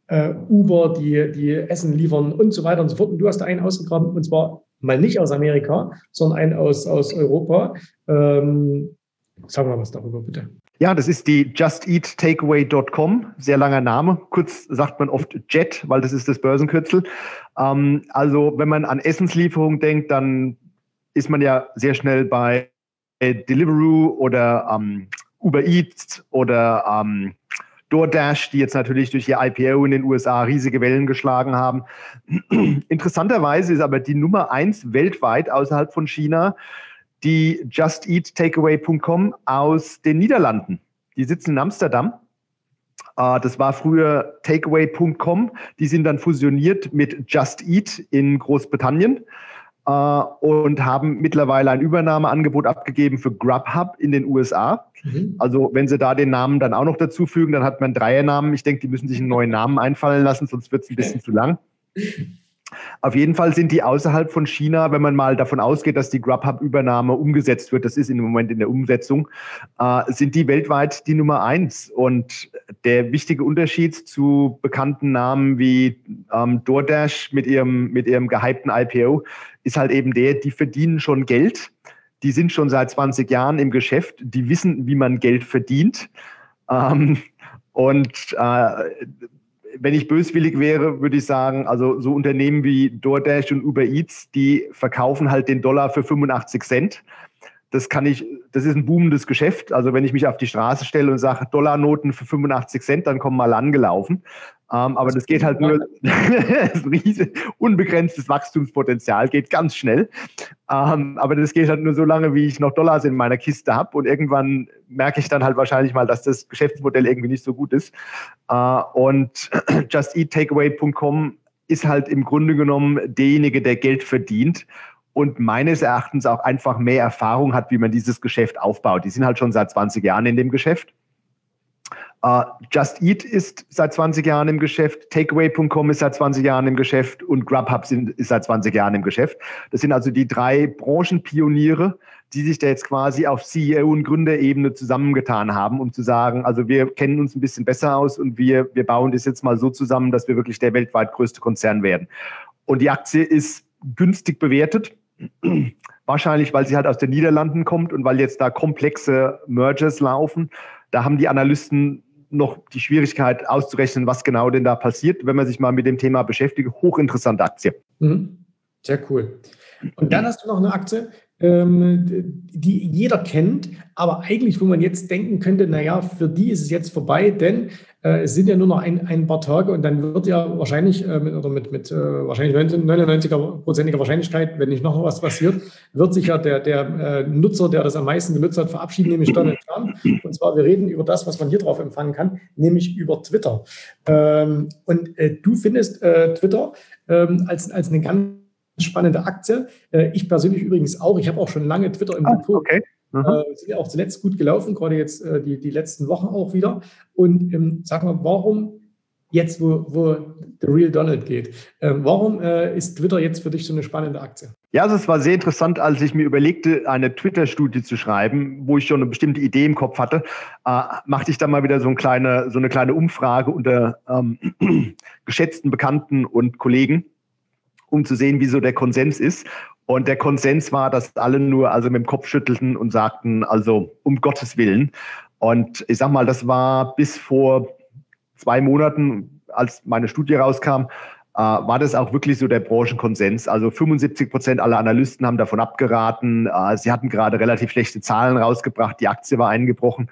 S1: äh, Uber, die, die Essen liefern und so weiter und so fort. Und du hast da einen ausgegraben, und zwar mal nicht aus Amerika, sondern einen aus, aus Europa. Ähm, sag mal was darüber, bitte.
S2: Ja, das ist die justeattakeaway.com, sehr langer Name. Kurz sagt man oft JET, weil das ist das Börsenkürzel. Ähm, also wenn man an Essenslieferung denkt, dann ist man ja sehr schnell bei Deliveroo oder ähm, Uber Eats oder ähm, DoorDash, die jetzt natürlich durch ihr IPO in den USA riesige Wellen geschlagen haben. [clears throat] Interessanterweise ist aber die Nummer eins weltweit außerhalb von China die JustEatTakeaway.com aus den Niederlanden. Die sitzen in Amsterdam. Äh, das war früher Takeaway.com. Die sind dann fusioniert mit Just Eat in Großbritannien äh, und haben mittlerweile ein Übernahmeangebot abgegeben für Grubhub in den USA. Mhm. Also wenn sie da den Namen dann auch noch dazu fügen, dann hat man Dreiernamen. Ich denke, die müssen sich einen neuen Namen einfallen lassen, sonst wird es ein bisschen [laughs] zu lang. Auf jeden Fall sind die außerhalb von China, wenn man mal davon ausgeht, dass die Grubhub-Übernahme umgesetzt wird, das ist im Moment in der Umsetzung, äh, sind die weltweit die Nummer eins. Und der wichtige Unterschied zu bekannten Namen wie ähm, DoorDash mit ihrem, mit ihrem gehypten IPO ist halt eben der, die verdienen schon Geld. Die sind schon seit 20 Jahren im Geschäft, die wissen, wie man Geld verdient. Ähm, und äh, wenn ich böswillig wäre, würde ich sagen, also so Unternehmen wie DoorDash und Uber Eats, die verkaufen halt den Dollar für 85 Cent. Das kann ich, das ist ein boomendes Geschäft. Also wenn ich mich auf die Straße stelle und sage Dollarnoten für 85 Cent, dann kommen mal angelaufen. Ähm, aber das, das geht halt nur, [laughs] riesig, unbegrenztes Wachstumspotenzial, geht ganz schnell. Ähm, aber das geht halt nur so lange, wie ich noch Dollars in meiner Kiste habe. Und irgendwann merke ich dann halt wahrscheinlich mal, dass das Geschäftsmodell irgendwie nicht so gut ist. Äh, und [clears throat] justeattakeaway.com ist halt im Grunde genommen derjenige, der Geld verdient und meines Erachtens auch einfach mehr Erfahrung hat, wie man dieses Geschäft aufbaut. Die sind halt schon seit 20 Jahren in dem Geschäft. Uh, Just Eat ist seit 20 Jahren im Geschäft, Takeaway.com ist seit 20 Jahren im Geschäft und Grubhub sind, ist seit 20 Jahren im Geschäft. Das sind also die drei Branchenpioniere, die sich da jetzt quasi auf CEO- und Gründerebene zusammengetan haben, um zu sagen, also wir kennen uns ein bisschen besser aus und wir, wir bauen das jetzt mal so zusammen, dass wir wirklich der weltweit größte Konzern werden. Und die Aktie ist günstig bewertet. Wahrscheinlich, weil sie halt aus den Niederlanden kommt und weil jetzt da komplexe Mergers laufen. Da haben die Analysten noch die Schwierigkeit auszurechnen, was genau denn da passiert, wenn man sich mal mit dem Thema beschäftigt. Hochinteressante Aktie. Mhm.
S1: Sehr cool. Und dann hast du noch eine Aktie, die jeder kennt, aber eigentlich, wo man jetzt denken könnte, naja, für die ist es jetzt vorbei, denn äh, es sind ja nur noch ein, ein paar Tage und dann wird ja wahrscheinlich äh, oder mit, mit äh, wahrscheinlich 99er-prozentiger Wahrscheinlichkeit, wenn nicht noch was passiert, wird sich ja der, der äh, Nutzer, der das am meisten genutzt hat, verabschieden, nämlich Donald Trump. Und zwar, wir reden über das, was man hier drauf empfangen kann, nämlich über Twitter. Ähm, und äh, du findest äh, Twitter ähm, als, als eine ganz spannende Aktie. Äh, ich persönlich übrigens auch. Ich habe auch schon lange Twitter im ah, Depot. Okay. Äh, sind ja auch zuletzt gut gelaufen, gerade jetzt äh, die, die letzten Wochen auch wieder. Und ähm, sag mal, warum jetzt, wo, wo the real Donald geht. Ähm, warum äh, ist Twitter jetzt für dich so eine spannende Aktie?
S2: Ja, also es war sehr interessant, als ich mir überlegte, eine Twitter-Studie zu schreiben, wo ich schon eine bestimmte Idee im Kopf hatte, äh, machte ich dann mal wieder so, ein kleine, so eine kleine Umfrage unter ähm, [clears throat] geschätzten Bekannten und Kollegen, um zu sehen, wie so der Konsens ist. Und der Konsens war, dass alle nur also mit dem Kopf schüttelten und sagten, also um Gottes Willen. Und ich sag mal, das war bis vor zwei Monaten, als meine Studie rauskam, äh, war das auch wirklich so der Branchenkonsens. Also 75 Prozent aller Analysten haben davon abgeraten. Äh, sie hatten gerade relativ schlechte Zahlen rausgebracht. Die Aktie war eingebrochen.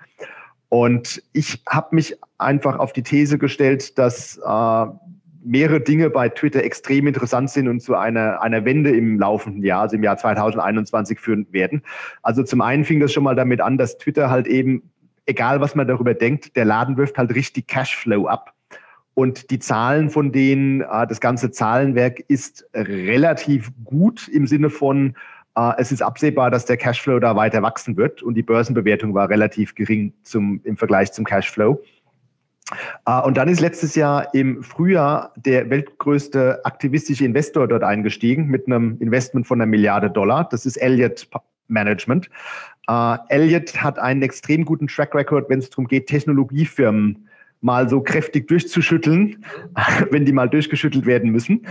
S2: Und ich habe mich einfach auf die These gestellt, dass äh, mehrere Dinge bei Twitter extrem interessant sind und zu einer, einer Wende im laufenden Jahr, also im Jahr 2021 führen werden. Also zum einen fing das schon mal damit an, dass Twitter halt eben egal was man darüber denkt, der Laden wirft halt richtig Cashflow ab. Und die Zahlen von denen, äh, das ganze Zahlenwerk ist relativ gut im Sinne von, äh, es ist absehbar, dass der Cashflow da weiter wachsen wird und die Börsenbewertung war relativ gering zum, im Vergleich zum Cashflow. Äh, und dann ist letztes Jahr im Frühjahr der weltgrößte aktivistische Investor dort eingestiegen mit einem Investment von einer Milliarde Dollar. Das ist Elliott Management. Uh, Elliott hat einen extrem guten Track Record, wenn es darum geht, Technologiefirmen mal so kräftig durchzuschütteln, [laughs] wenn die mal durchgeschüttelt werden müssen.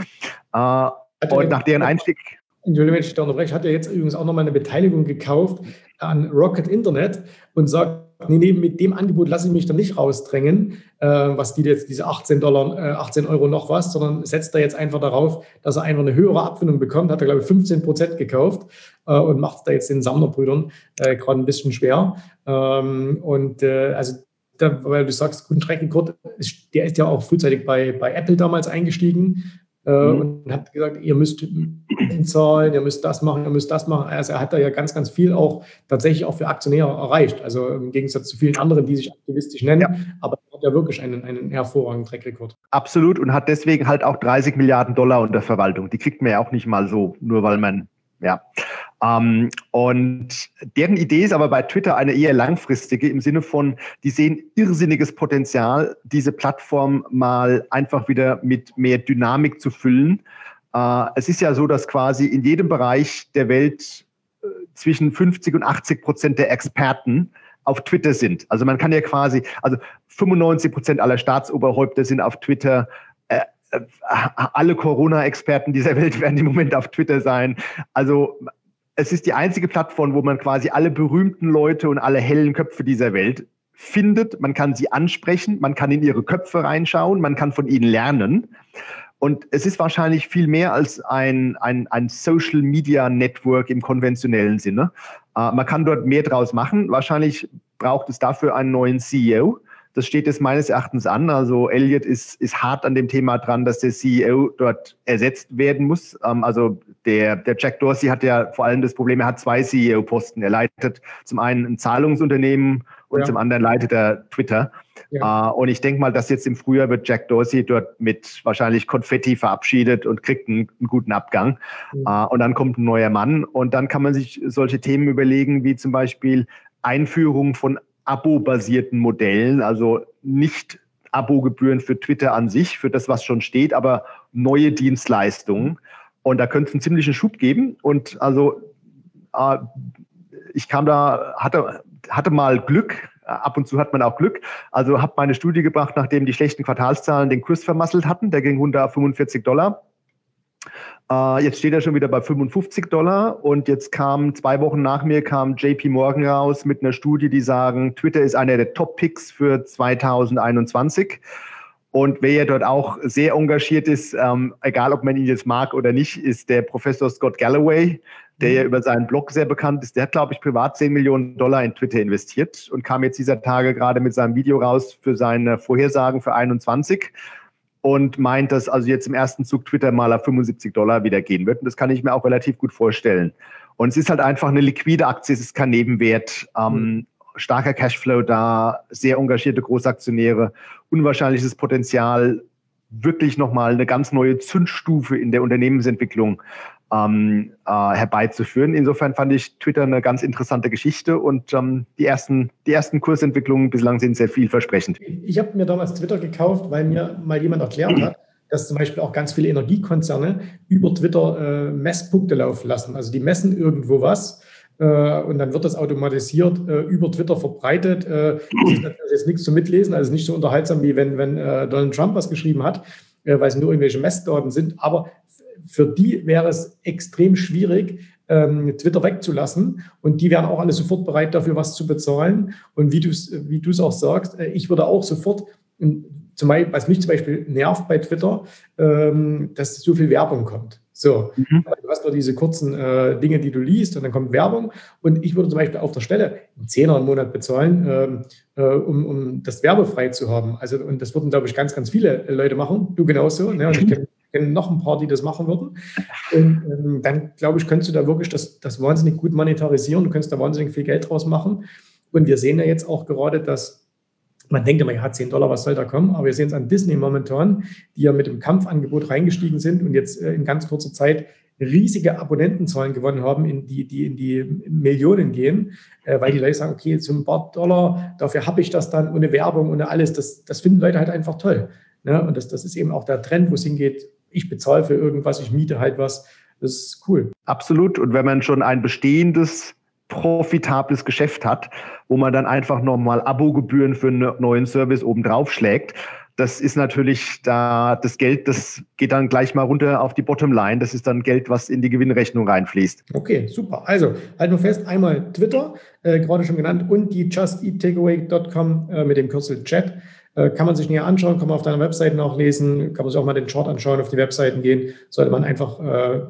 S2: Uh, und nach deren Einstieg.
S1: Entschuldigung, wenn ich da unterbreche, hat er jetzt übrigens auch nochmal eine Beteiligung gekauft an Rocket Internet und sagt, nee, nee, mit dem Angebot lasse ich mich dann nicht rausdrängen, äh, was die jetzt, diese 18 Dollar, äh, 18 Euro noch was, sondern setzt er jetzt einfach darauf, dass er einfach eine höhere Abfindung bekommt, hat er, glaube ich, 15 Prozent gekauft äh, und macht da jetzt den Sammlerbrüdern äh, gerade ein bisschen schwer. Ähm, und äh, also da, weil du sagst, guten Track Record, der ist ja auch frühzeitig bei, bei Apple damals eingestiegen. Und hat gesagt, ihr müsst zahlen, ihr müsst das machen, ihr müsst das machen. Also er hat da ja ganz, ganz viel auch tatsächlich auch für Aktionäre erreicht. Also im Gegensatz zu vielen anderen, die sich aktivistisch nennen, ja. aber er hat ja wirklich einen, einen hervorragenden Track-Record.
S2: Absolut und hat deswegen halt auch 30 Milliarden Dollar unter Verwaltung. Die kriegt man ja auch nicht mal so, nur weil man ja. Ähm, und deren Idee ist aber bei Twitter eine eher langfristige im Sinne von, die sehen irrsinniges Potenzial, diese Plattform mal einfach wieder mit mehr Dynamik zu füllen. Äh, es ist ja so, dass quasi in jedem Bereich der Welt äh, zwischen 50 und 80 Prozent der Experten auf Twitter sind. Also man kann ja quasi, also 95 Prozent aller Staatsoberhäupter sind auf Twitter, alle Corona-Experten dieser [laughs] Welt werden im Moment auf Twitter sein. Also es ist die einzige Plattform, wo man quasi alle berühmten Leute und alle hellen Köpfe dieser Welt findet. Man kann sie ansprechen, man kann in ihre Köpfe reinschauen, man kann von ihnen lernen. Und es ist wahrscheinlich viel mehr als ein, ein, ein Social Media Network im konventionellen Sinne. Äh, man kann dort mehr draus machen. Wahrscheinlich braucht es dafür einen neuen CEO. Das steht jetzt meines Erachtens an. Also Elliot ist, ist hart an dem Thema dran, dass der CEO dort ersetzt werden muss. Ähm, also der, der Jack Dorsey hat ja vor allem das Problem, er hat zwei CEO-Posten. Er leitet zum einen ein Zahlungsunternehmen und ja. zum anderen leitet er Twitter. Ja. Uh, und ich denke mal, dass jetzt im Frühjahr wird Jack Dorsey dort mit wahrscheinlich Konfetti verabschiedet und kriegt einen, einen guten Abgang. Mhm. Uh, und dann kommt ein neuer Mann und dann kann man sich solche Themen überlegen, wie zum Beispiel Einführung von Abo-basierten Modellen, also nicht Abo-Gebühren für Twitter an sich, für das, was schon steht, aber neue Dienstleistungen. Und da könnte es einen ziemlichen Schub geben. Und also äh, ich kam da, hatte, hatte mal Glück, ab und zu hat man auch Glück. Also habe meine Studie gebracht, nachdem die schlechten Quartalszahlen den Kurs vermasselt hatten. Der ging runter auf 45 Dollar. Äh, jetzt steht er schon wieder bei 55 Dollar und jetzt kam zwei Wochen nach mir kam JP Morgan raus mit einer Studie, die sagen, Twitter ist einer der Top-Picks für 2021. Und wer ja dort auch sehr engagiert ist, ähm, egal ob man ihn jetzt mag oder nicht, ist der Professor Scott Galloway, der ja mhm. über seinen Blog sehr bekannt ist. Der hat, glaube ich, privat 10 Millionen Dollar in Twitter investiert und kam jetzt dieser Tage gerade mit seinem Video raus für seine Vorhersagen für 21 und meint, dass also jetzt im ersten Zug Twitter mal auf 75 Dollar wieder gehen wird. Und das kann ich mir auch relativ gut vorstellen. Und es ist halt einfach eine liquide Aktie, es ist kein Nebenwert. Ähm, mhm. starker Cashflow da, sehr engagierte Großaktionäre, unwahrscheinliches Potenzial, wirklich nochmal eine ganz neue Zündstufe in der Unternehmensentwicklung ähm, äh, herbeizuführen. Insofern fand ich Twitter eine ganz interessante Geschichte und ähm, die, ersten, die ersten Kursentwicklungen bislang sind sehr vielversprechend.
S1: Ich habe mir damals Twitter gekauft, weil mir mal jemand erklärt hat, dass zum Beispiel auch ganz viele Energiekonzerne über Twitter äh, Messpunkte laufen lassen. Also die messen irgendwo was äh, und dann wird das automatisiert äh, über Twitter verbreitet. Äh, das ist natürlich jetzt nichts zum Mitlesen, also nicht so unterhaltsam wie wenn, wenn Donald Trump was geschrieben hat, weil es nur irgendwelche Messdaten sind. Aber für die wäre es extrem schwierig, ähm, Twitter wegzulassen. Und die wären auch alle sofort bereit, dafür was zu bezahlen. Und wie du es wie auch sagst, ich würde auch sofort zum Beispiel, was mich zum Beispiel nervt bei Twitter, ähm, dass so viel Werbung kommt. So, mhm. du hast nur diese kurzen äh, Dinge, die du liest und dann kommt Werbung. Und ich würde zum Beispiel auf der Stelle einen Zehner im Monat bezahlen, ähm, äh, um, um das werbefrei zu haben. Also, und das würden, glaube ich, ganz, ganz viele Leute machen. Du genauso. Ne? Und ich kenne kenn noch ein paar, die das machen würden. Und ähm, dann, glaube ich, könntest du da wirklich das, das wahnsinnig gut monetarisieren. Du könntest da wahnsinnig viel Geld draus machen. Und wir sehen ja jetzt auch gerade, dass man denkt immer, ja, 10 Dollar, was soll da kommen? Aber wir sehen es an Disney momentan, die ja mit dem Kampfangebot reingestiegen sind und jetzt äh, in ganz kurzer Zeit riesige Abonnentenzahlen gewonnen haben, in die, die in die Millionen gehen, äh, weil die Leute sagen, okay, zum paar Dollar, dafür habe ich das dann ohne Werbung, ohne alles. Das, das finden Leute halt einfach toll. Ne? Und das, das ist eben auch der Trend, wo es hingeht. Ich bezahle für irgendwas, ich miete halt was. Das ist cool.
S2: Absolut. Und wenn man schon ein bestehendes profitables Geschäft hat, wo man dann einfach nochmal Abogebühren für einen neuen Service obendrauf schlägt. Das ist natürlich da, das Geld, das geht dann gleich mal runter auf die Bottomline. Das ist dann Geld, was in die Gewinnrechnung reinfließt.
S1: Okay, super. Also halten wir fest, einmal Twitter, äh, gerade schon genannt, und die justeattakeaway.com äh, mit dem Kürzel Chat. Äh, kann man sich näher anschauen, kann man auf deiner Webseite nachlesen, kann man sich auch mal den Chart anschauen, auf die Webseiten gehen. Sollte man einfach äh,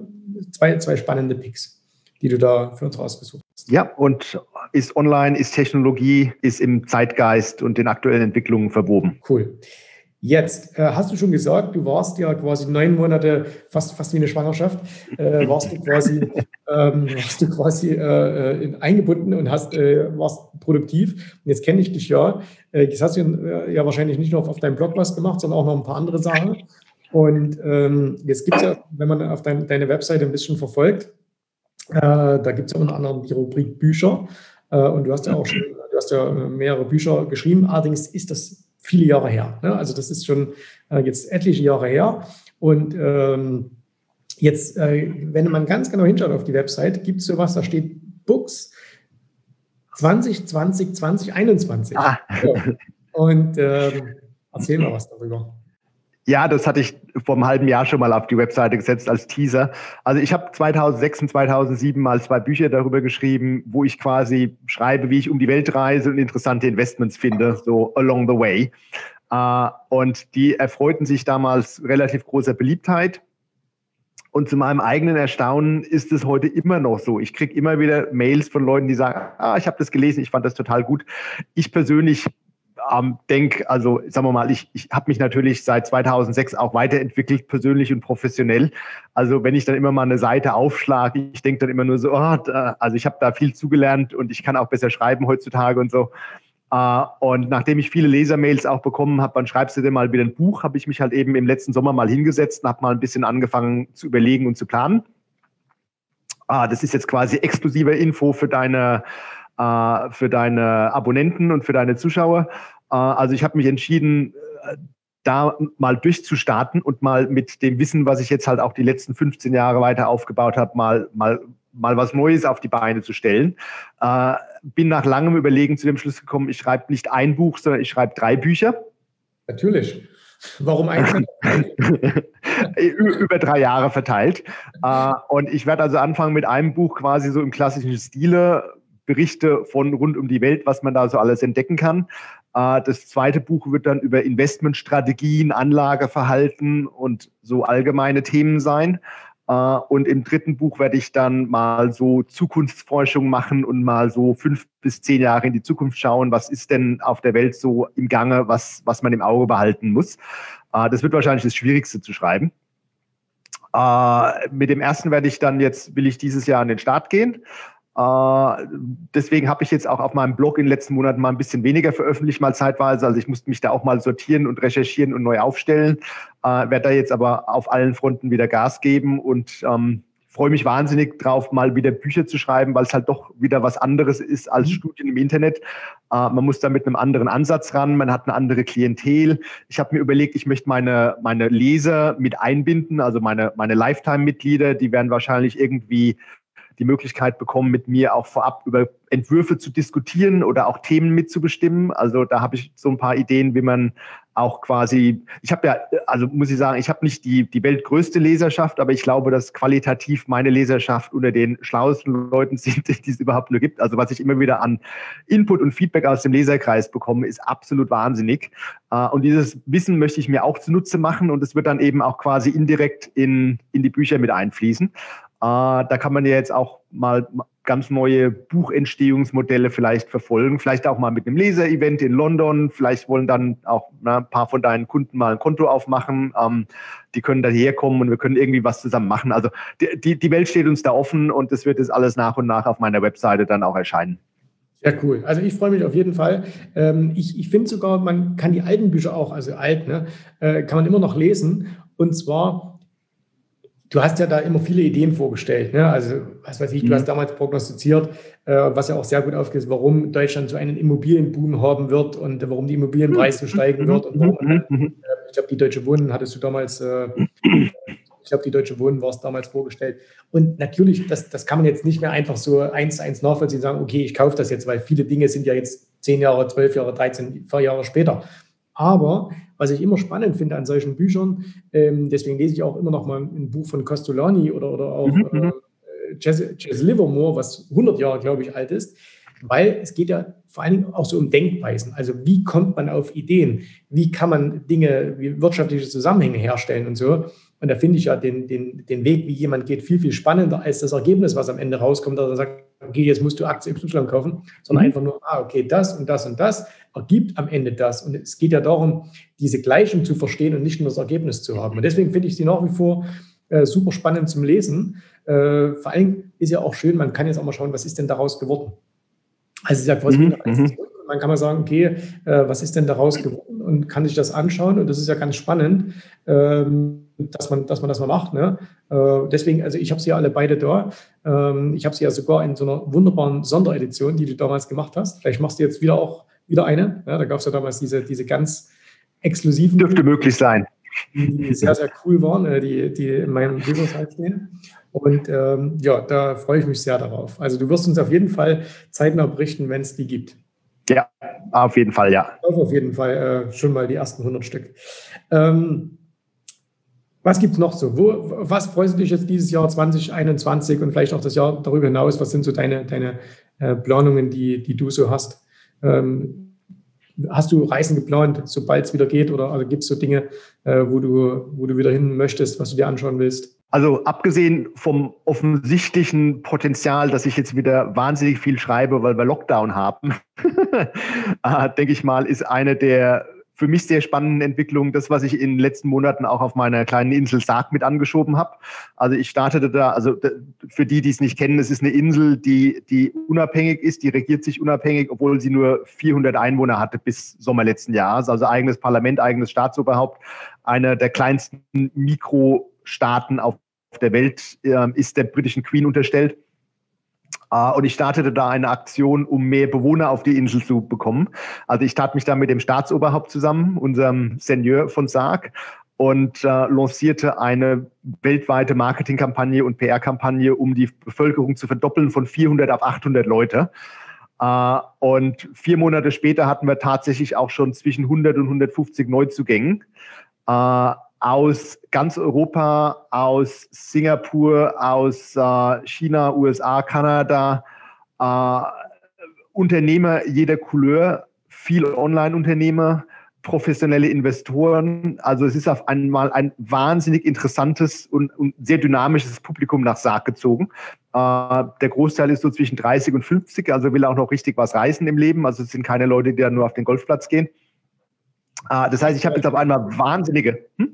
S1: zwei, zwei spannende Picks die du da für uns rausgesucht hast.
S2: Ja, und ist online, ist Technologie, ist im Zeitgeist und den aktuellen Entwicklungen verwoben.
S1: Cool. Jetzt äh, hast du schon gesagt, du warst ja quasi neun Monate, fast, fast wie eine Schwangerschaft, äh, warst du quasi, [laughs] ähm, [laughs] warst du quasi äh, in, eingebunden und hast, äh, warst produktiv. Und jetzt kenne ich dich ja. Äh, jetzt hast du äh, ja wahrscheinlich nicht nur auf, auf deinem Blog was gemacht, sondern auch noch ein paar andere Sachen. Und ähm, jetzt gibt es ja, wenn man auf dein, deine Webseite ein bisschen verfolgt, äh, da gibt es ja unter anderem die Rubrik Bücher. Äh, und du hast ja auch schon, du hast ja mehrere Bücher geschrieben. Allerdings ist das viele Jahre her. Ne? Also das ist schon äh, jetzt etliche Jahre her. Und ähm, jetzt, wenn man ganz genau hinschaut auf die Website, gibt es sowas, da steht Books 2020, 2021. Ah. Und ähm, erzähl mal was darüber.
S2: Ja, das hatte ich vor einem halben Jahr schon mal auf die Webseite gesetzt als Teaser. Also ich habe 2006 und 2007 mal zwei Bücher darüber geschrieben, wo ich quasi schreibe, wie ich um die Welt reise und interessante Investments finde, so along the way. Uh, und die erfreuten sich damals relativ großer Beliebtheit. Und zu meinem eigenen Erstaunen ist es heute immer noch so. Ich kriege immer wieder Mails von Leuten, die sagen, ah, ich habe das gelesen, ich fand das total gut. Ich persönlich ähm, denke, also sagen wir mal, ich, ich habe mich natürlich seit 2006 auch weiterentwickelt, persönlich und professionell. Also wenn ich dann immer mal eine Seite aufschlage, ich denke dann immer nur so, oh, da, also ich habe da viel zugelernt und ich kann auch besser schreiben heutzutage und so. Uh, und nachdem ich viele Lesermails auch bekommen habe, wann schreibst du denn mal wieder ein Buch, habe ich mich halt eben im letzten Sommer mal hingesetzt und habe mal ein bisschen angefangen zu überlegen und zu planen. Uh, das ist jetzt quasi exklusive Info für deine, uh, für deine Abonnenten und für deine Zuschauer. Äh, also ich habe mich entschieden, äh, da mal durchzustarten und mal mit dem Wissen, was ich jetzt halt auch die letzten 15 Jahre weiter aufgebaut habe, mal, mal, mal was Neues auf die Beine zu stellen. Äh, bin nach langem Überlegen zu dem Schluss gekommen, ich schreibe nicht ein Buch, sondern ich schreibe drei Bücher.
S1: Natürlich. Warum eigentlich? [laughs]
S2: Über drei Jahre verteilt. und ich werde also anfangen mit einem Buch quasi so im klassischen Stile, Berichte von rund um die Welt, was man da so alles entdecken kann. Äh, das zweite Buch wird dann über Investmentstrategien, Anlageverhalten und so allgemeine Themen sein. Äh, und im dritten Buch werde ich dann mal so Zukunftsforschung machen und mal so fünf bis zehn Jahre in die Zukunft schauen. Was ist denn auf der Welt so im Gange, was, was man im Auge behalten muss? Äh, das wird wahrscheinlich das Schwierigste zu schreiben. mit dem ersten werde ich dann jetzt, will ich dieses Jahr an den Start gehen. Äh, deswegen habe ich jetzt auch auf meinem Blog in den letzten Monaten mal ein bisschen weniger veröffentlicht, mal zeitweise. Also ich musste mich da auch mal sortieren und recherchieren und neu aufstellen. Äh, werde da jetzt aber auf allen Fronten wieder Gas geben und ähm, freue mich wahnsinnig drauf, mal wieder Bücher zu schreiben, weil es halt doch wieder was anderes ist als mhm. Studien im Internet. Äh, man muss da mit einem anderen Ansatz ran, man hat eine andere Klientel. Ich habe mir überlegt, ich möchte meine, meine Leser mit einbinden, also meine, meine Lifetime-Mitglieder, die werden wahrscheinlich irgendwie die Möglichkeit bekommen, mit mir auch vorab über Entwürfe zu diskutieren oder auch Themen mitzubestimmen. Also da habe ich so ein paar Ideen, wie man auch quasi, ich habe ja, also muss ich sagen, ich habe nicht die, die weltgrößte Leserschaft, aber ich glaube, dass qualitativ meine Leserschaft unter den schlauesten Leuten [laughs] sind, die es überhaupt nur gibt. Also was ich immer wieder an Input und Feedback aus dem Leserkreis bekomme, ist absolut wahnsinnig. Äh, und dieses Wissen möchte ich mir auch zunutze machen und es wird dann eben auch quasi indirekt in, in die Bücher mit einfließen. Äh, da kann man ja jetzt auch mal ganz neue Buchentstehungsmodelle vielleicht verfolgen. Vielleicht auch mal mit einem Leser-Event in London. Vielleicht wollen dann auch na, ein paar von deinen Kunden mal ein Konto aufmachen. Ähm, die können daher kommen und wir können irgendwie was zusammen machen. Also die, die, die Welt steht uns da offen und das wird jetzt alles nach und nach auf meiner Webseite dann auch erscheinen.
S1: Ja, cool. Also ich freue mich auf jeden Fall. Ähm, ich ich finde sogar, man kann die alten Bücher auch, also alt, ne, äh, kann man immer noch lesen. Und zwar Du hast ja da immer viele Ideen vorgestellt. Ne? Also, was weiß ich, du mhm. hast damals prognostiziert, äh, was ja auch sehr gut aufgeht, warum Deutschland so einen Immobilienboom haben wird und warum die Immobilienpreise mhm. steigen wird. Und warum, mhm. mhm. äh, ich glaube, die Deutsche Wohnen hattest du damals, äh, ich glaube, die Deutsche Wohnen war es damals vorgestellt. Und natürlich, das, das kann man jetzt nicht mehr einfach so eins eins nachvollziehen und sagen, okay, ich kaufe das jetzt, weil viele Dinge sind ja jetzt zehn Jahre, zwölf Jahre, 13 Jahre später. Aber was ich immer spannend finde an solchen Büchern, ähm, deswegen lese ich auch immer noch mal ein Buch von Costolani oder, oder auch mhm. äh, mhm. Jazz, Jazz Livermore, was 100 Jahre, glaube ich, alt ist, weil es geht ja vor allen Dingen auch so um Denkweisen. Also wie kommt man auf Ideen? Wie kann man Dinge, wie wirtschaftliche Zusammenhänge herstellen und so? Und da finde ich ja den, den, den Weg, wie jemand geht, viel, viel spannender als das Ergebnis, was am Ende rauskommt, dass er sagt, okay, jetzt musst du Aktie Y kaufen, sondern mhm. einfach nur, ah, okay, das und das und das ergibt am Ende das. Und es geht ja darum, diese Gleichung zu verstehen und nicht nur das Ergebnis zu haben. Und deswegen finde ich sie nach wie vor äh, super spannend zum Lesen. Äh, vor allem ist ja auch schön, man kann jetzt auch mal schauen, was ist denn daraus geworden. Also ich sage, was mhm. man kann mal sagen, okay, äh, was ist denn daraus geworden und kann sich das anschauen und das ist ja ganz spannend, ähm, dass, man, dass man das mal macht. Ne? Äh, deswegen, also ich habe sie ja alle beide da. Ähm, ich habe sie ja sogar in so einer wunderbaren Sonderedition, die du damals gemacht hast. Vielleicht machst du jetzt wieder auch wieder eine. Ja, da gab es ja damals diese, diese ganz exklusiven.
S2: Dürfte möglich sein.
S1: Die sehr, sehr cool waren, äh, die, die in meinem halt stehen. Und ähm, ja, da freue ich mich sehr darauf. Also du wirst uns auf jeden Fall zeitnah berichten, wenn es die gibt.
S2: Ja, auf jeden Fall, ja.
S1: Auf jeden Fall äh, schon mal die ersten 100 Stück. Ähm, was gibt es noch so? Wo, was freust du dich jetzt dieses Jahr 2021 und vielleicht auch das Jahr darüber hinaus? Was sind so deine, deine äh, Planungen, die, die du so hast? Ähm, hast du Reisen geplant, sobald es wieder geht? Oder also gibt es so Dinge, äh, wo, du, wo du wieder hin möchtest, was du dir anschauen willst?
S2: Also abgesehen vom offensichtlichen Potenzial, dass ich jetzt wieder wahnsinnig viel schreibe, weil wir Lockdown haben, [laughs] äh, denke ich mal, ist eine der für mich sehr spannenden Entwicklung, das, was ich in den letzten Monaten auch auf meiner kleinen Insel Sarg mit angeschoben habe. Also ich startete da, also für die, die es nicht kennen, es ist eine Insel, die, die unabhängig ist, die regiert sich unabhängig, obwohl sie nur 400 Einwohner hatte bis Sommer letzten Jahres. Also eigenes Parlament, eigenes Staatsoberhaupt. Einer der kleinsten Mikrostaaten auf der Welt äh, ist der britischen Queen unterstellt. Ah, und ich startete da eine Aktion, um mehr Bewohner auf die Insel zu bekommen. Also ich tat mich da mit dem Staatsoberhaupt zusammen, unserem Seigneur von Sarg, und äh, lancierte eine weltweite Marketingkampagne und PR-Kampagne, um die Bevölkerung zu verdoppeln von 400 auf 800 Leute. Uh, und vier Monate später hatten wir tatsächlich auch schon zwischen 100 und 150 Neuzugängen. Uh, aus ganz Europa, aus Singapur, aus äh, China, USA, Kanada, äh, Unternehmer jeder Couleur, viele Online-Unternehmer, professionelle Investoren. Also es ist auf einmal ein wahnsinnig interessantes und, und sehr dynamisches Publikum nach Sarg gezogen. Äh, der Großteil ist so zwischen 30 und 50, also will auch noch richtig was reißen im Leben. Also es sind keine Leute, die dann nur auf den Golfplatz gehen. Äh, das heißt, ich habe jetzt auf einmal wahnsinnige. Hm?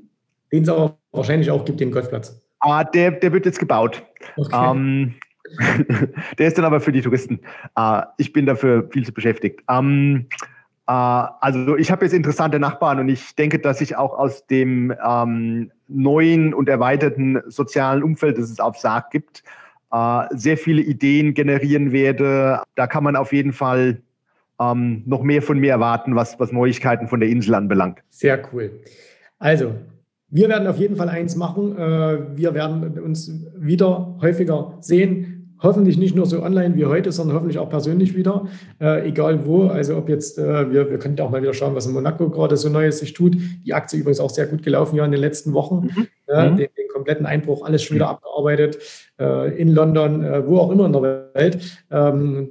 S1: Den es aber wahrscheinlich auch gibt, den Golfplatz.
S2: Ah, der, der wird jetzt gebaut. Okay. Ähm, [laughs] der ist dann aber für die Touristen. Äh, ich bin dafür viel zu beschäftigt. Ähm, also ich habe jetzt interessante Nachbarn und ich denke, dass ich auch aus dem ähm, neuen und erweiterten sozialen Umfeld, das es auf Sarg gibt, äh, sehr viele Ideen generieren werde. Da kann man auf jeden Fall ähm, noch mehr von mir erwarten, was, was Neuigkeiten von der Insel anbelangt.
S1: Sehr cool. Also, wir werden auf jeden Fall eins machen. Äh, wir werden uns wieder häufiger sehen. Hoffentlich nicht nur so online wie heute, sondern hoffentlich auch persönlich wieder, äh, egal wo. Also ob jetzt, äh, wir, wir können auch mal wieder schauen, was in Monaco gerade so Neues sich tut. Die Aktie übrigens auch sehr gut gelaufen ja in den letzten Wochen. Mhm. Mhm. den, den, kompletten Einbruch, alles schon wieder mhm. abgearbeitet. In London, wo auch immer in der Welt. Ähm,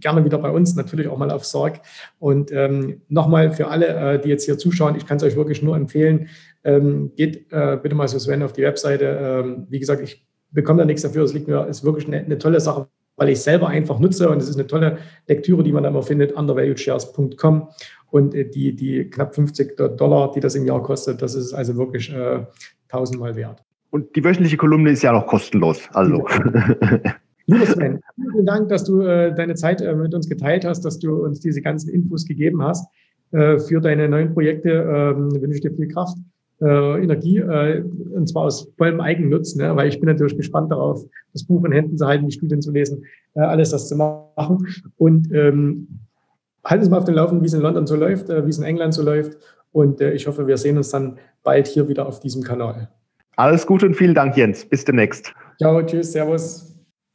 S1: gerne wieder bei uns, natürlich auch mal auf Sorg. Und ähm, nochmal für alle, äh, die jetzt hier zuschauen, ich kann es euch wirklich nur empfehlen, ähm, geht äh, bitte mal so Sven auf die Webseite. Ähm, wie gesagt, ich bekomme da nichts dafür. Es liegt mir, ist wirklich eine, eine tolle Sache, weil ich selber einfach nutze und es ist eine tolle Lektüre, die man da immer findet, undervaluedshares.com und äh, die, die knapp 50 Dollar, die das im Jahr kostet, das ist also wirklich äh, tausendmal wert.
S2: Und die wöchentliche Kolumne ist ja noch kostenlos. Also. [laughs]
S1: Lieber Sven, vielen Dank, dass du äh, deine Zeit äh, mit uns geteilt hast, dass du uns diese ganzen Infos gegeben hast. Äh, für deine neuen Projekte ähm, wünsche ich dir viel Kraft äh, Energie, äh, und zwar aus vollem Eigennutz, ne? weil ich bin natürlich gespannt darauf, das Buch in Händen zu halten, die Studien zu lesen, äh, alles das zu machen. Und ähm, halten Sie mal auf den Laufen, wie es in London so läuft, äh, wie es in England so läuft. Und äh, ich hoffe, wir sehen uns dann bald hier wieder auf diesem Kanal.
S2: Alles Gute und vielen Dank, Jens. Bis demnächst.
S1: Ciao, tschüss, servus.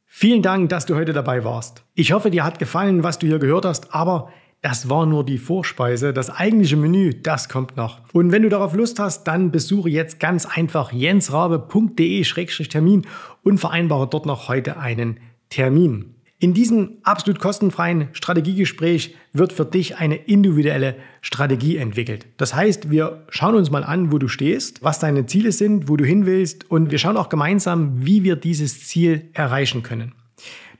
S1: Vielen Dank, dass du heute dabei warst. Ich hoffe, dir hat gefallen, was du hier gehört hast, aber das war nur die Vorspeise. Das eigentliche Menü, das kommt noch. Und wenn du darauf Lust hast, dann besuche jetzt ganz einfach jensrabe.de-termin und vereinbare dort noch heute einen Termin. In diesem absolut kostenfreien Strategiegespräch wird für dich eine individuelle Strategie entwickelt. Das heißt, wir schauen uns mal an, wo du stehst, was deine Ziele sind, wo du hin willst und wir schauen auch gemeinsam, wie wir dieses Ziel erreichen können.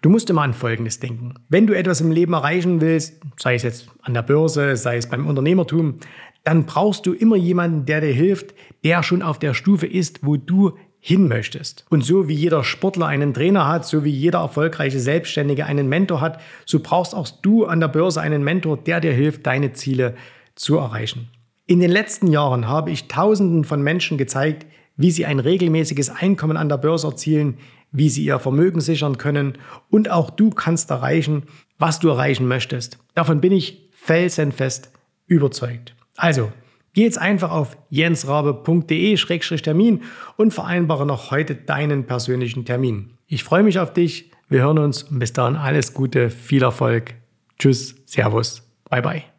S1: Du musst immer an Folgendes denken. Wenn du etwas im Leben erreichen willst, sei es jetzt an der Börse, sei es beim Unternehmertum, dann brauchst du immer jemanden, der dir hilft, der schon auf der Stufe ist, wo du hin möchtest. Und so wie jeder Sportler einen Trainer hat, so wie jeder erfolgreiche Selbstständige einen Mentor hat, so brauchst auch du an der Börse einen Mentor, der dir hilft, deine Ziele zu erreichen. In den letzten Jahren habe ich Tausenden von Menschen gezeigt, wie sie ein regelmäßiges Einkommen an der Börse erzielen, wie sie ihr Vermögen sichern können und auch du kannst erreichen, was du erreichen möchtest. Davon bin ich felsenfest überzeugt. Also, geh jetzt einfach auf jensrabe.de-termin und vereinbare noch heute deinen persönlichen Termin. Ich freue mich auf dich. Wir hören uns und bis dahin alles Gute, viel Erfolg. Tschüss, Servus, bye bye.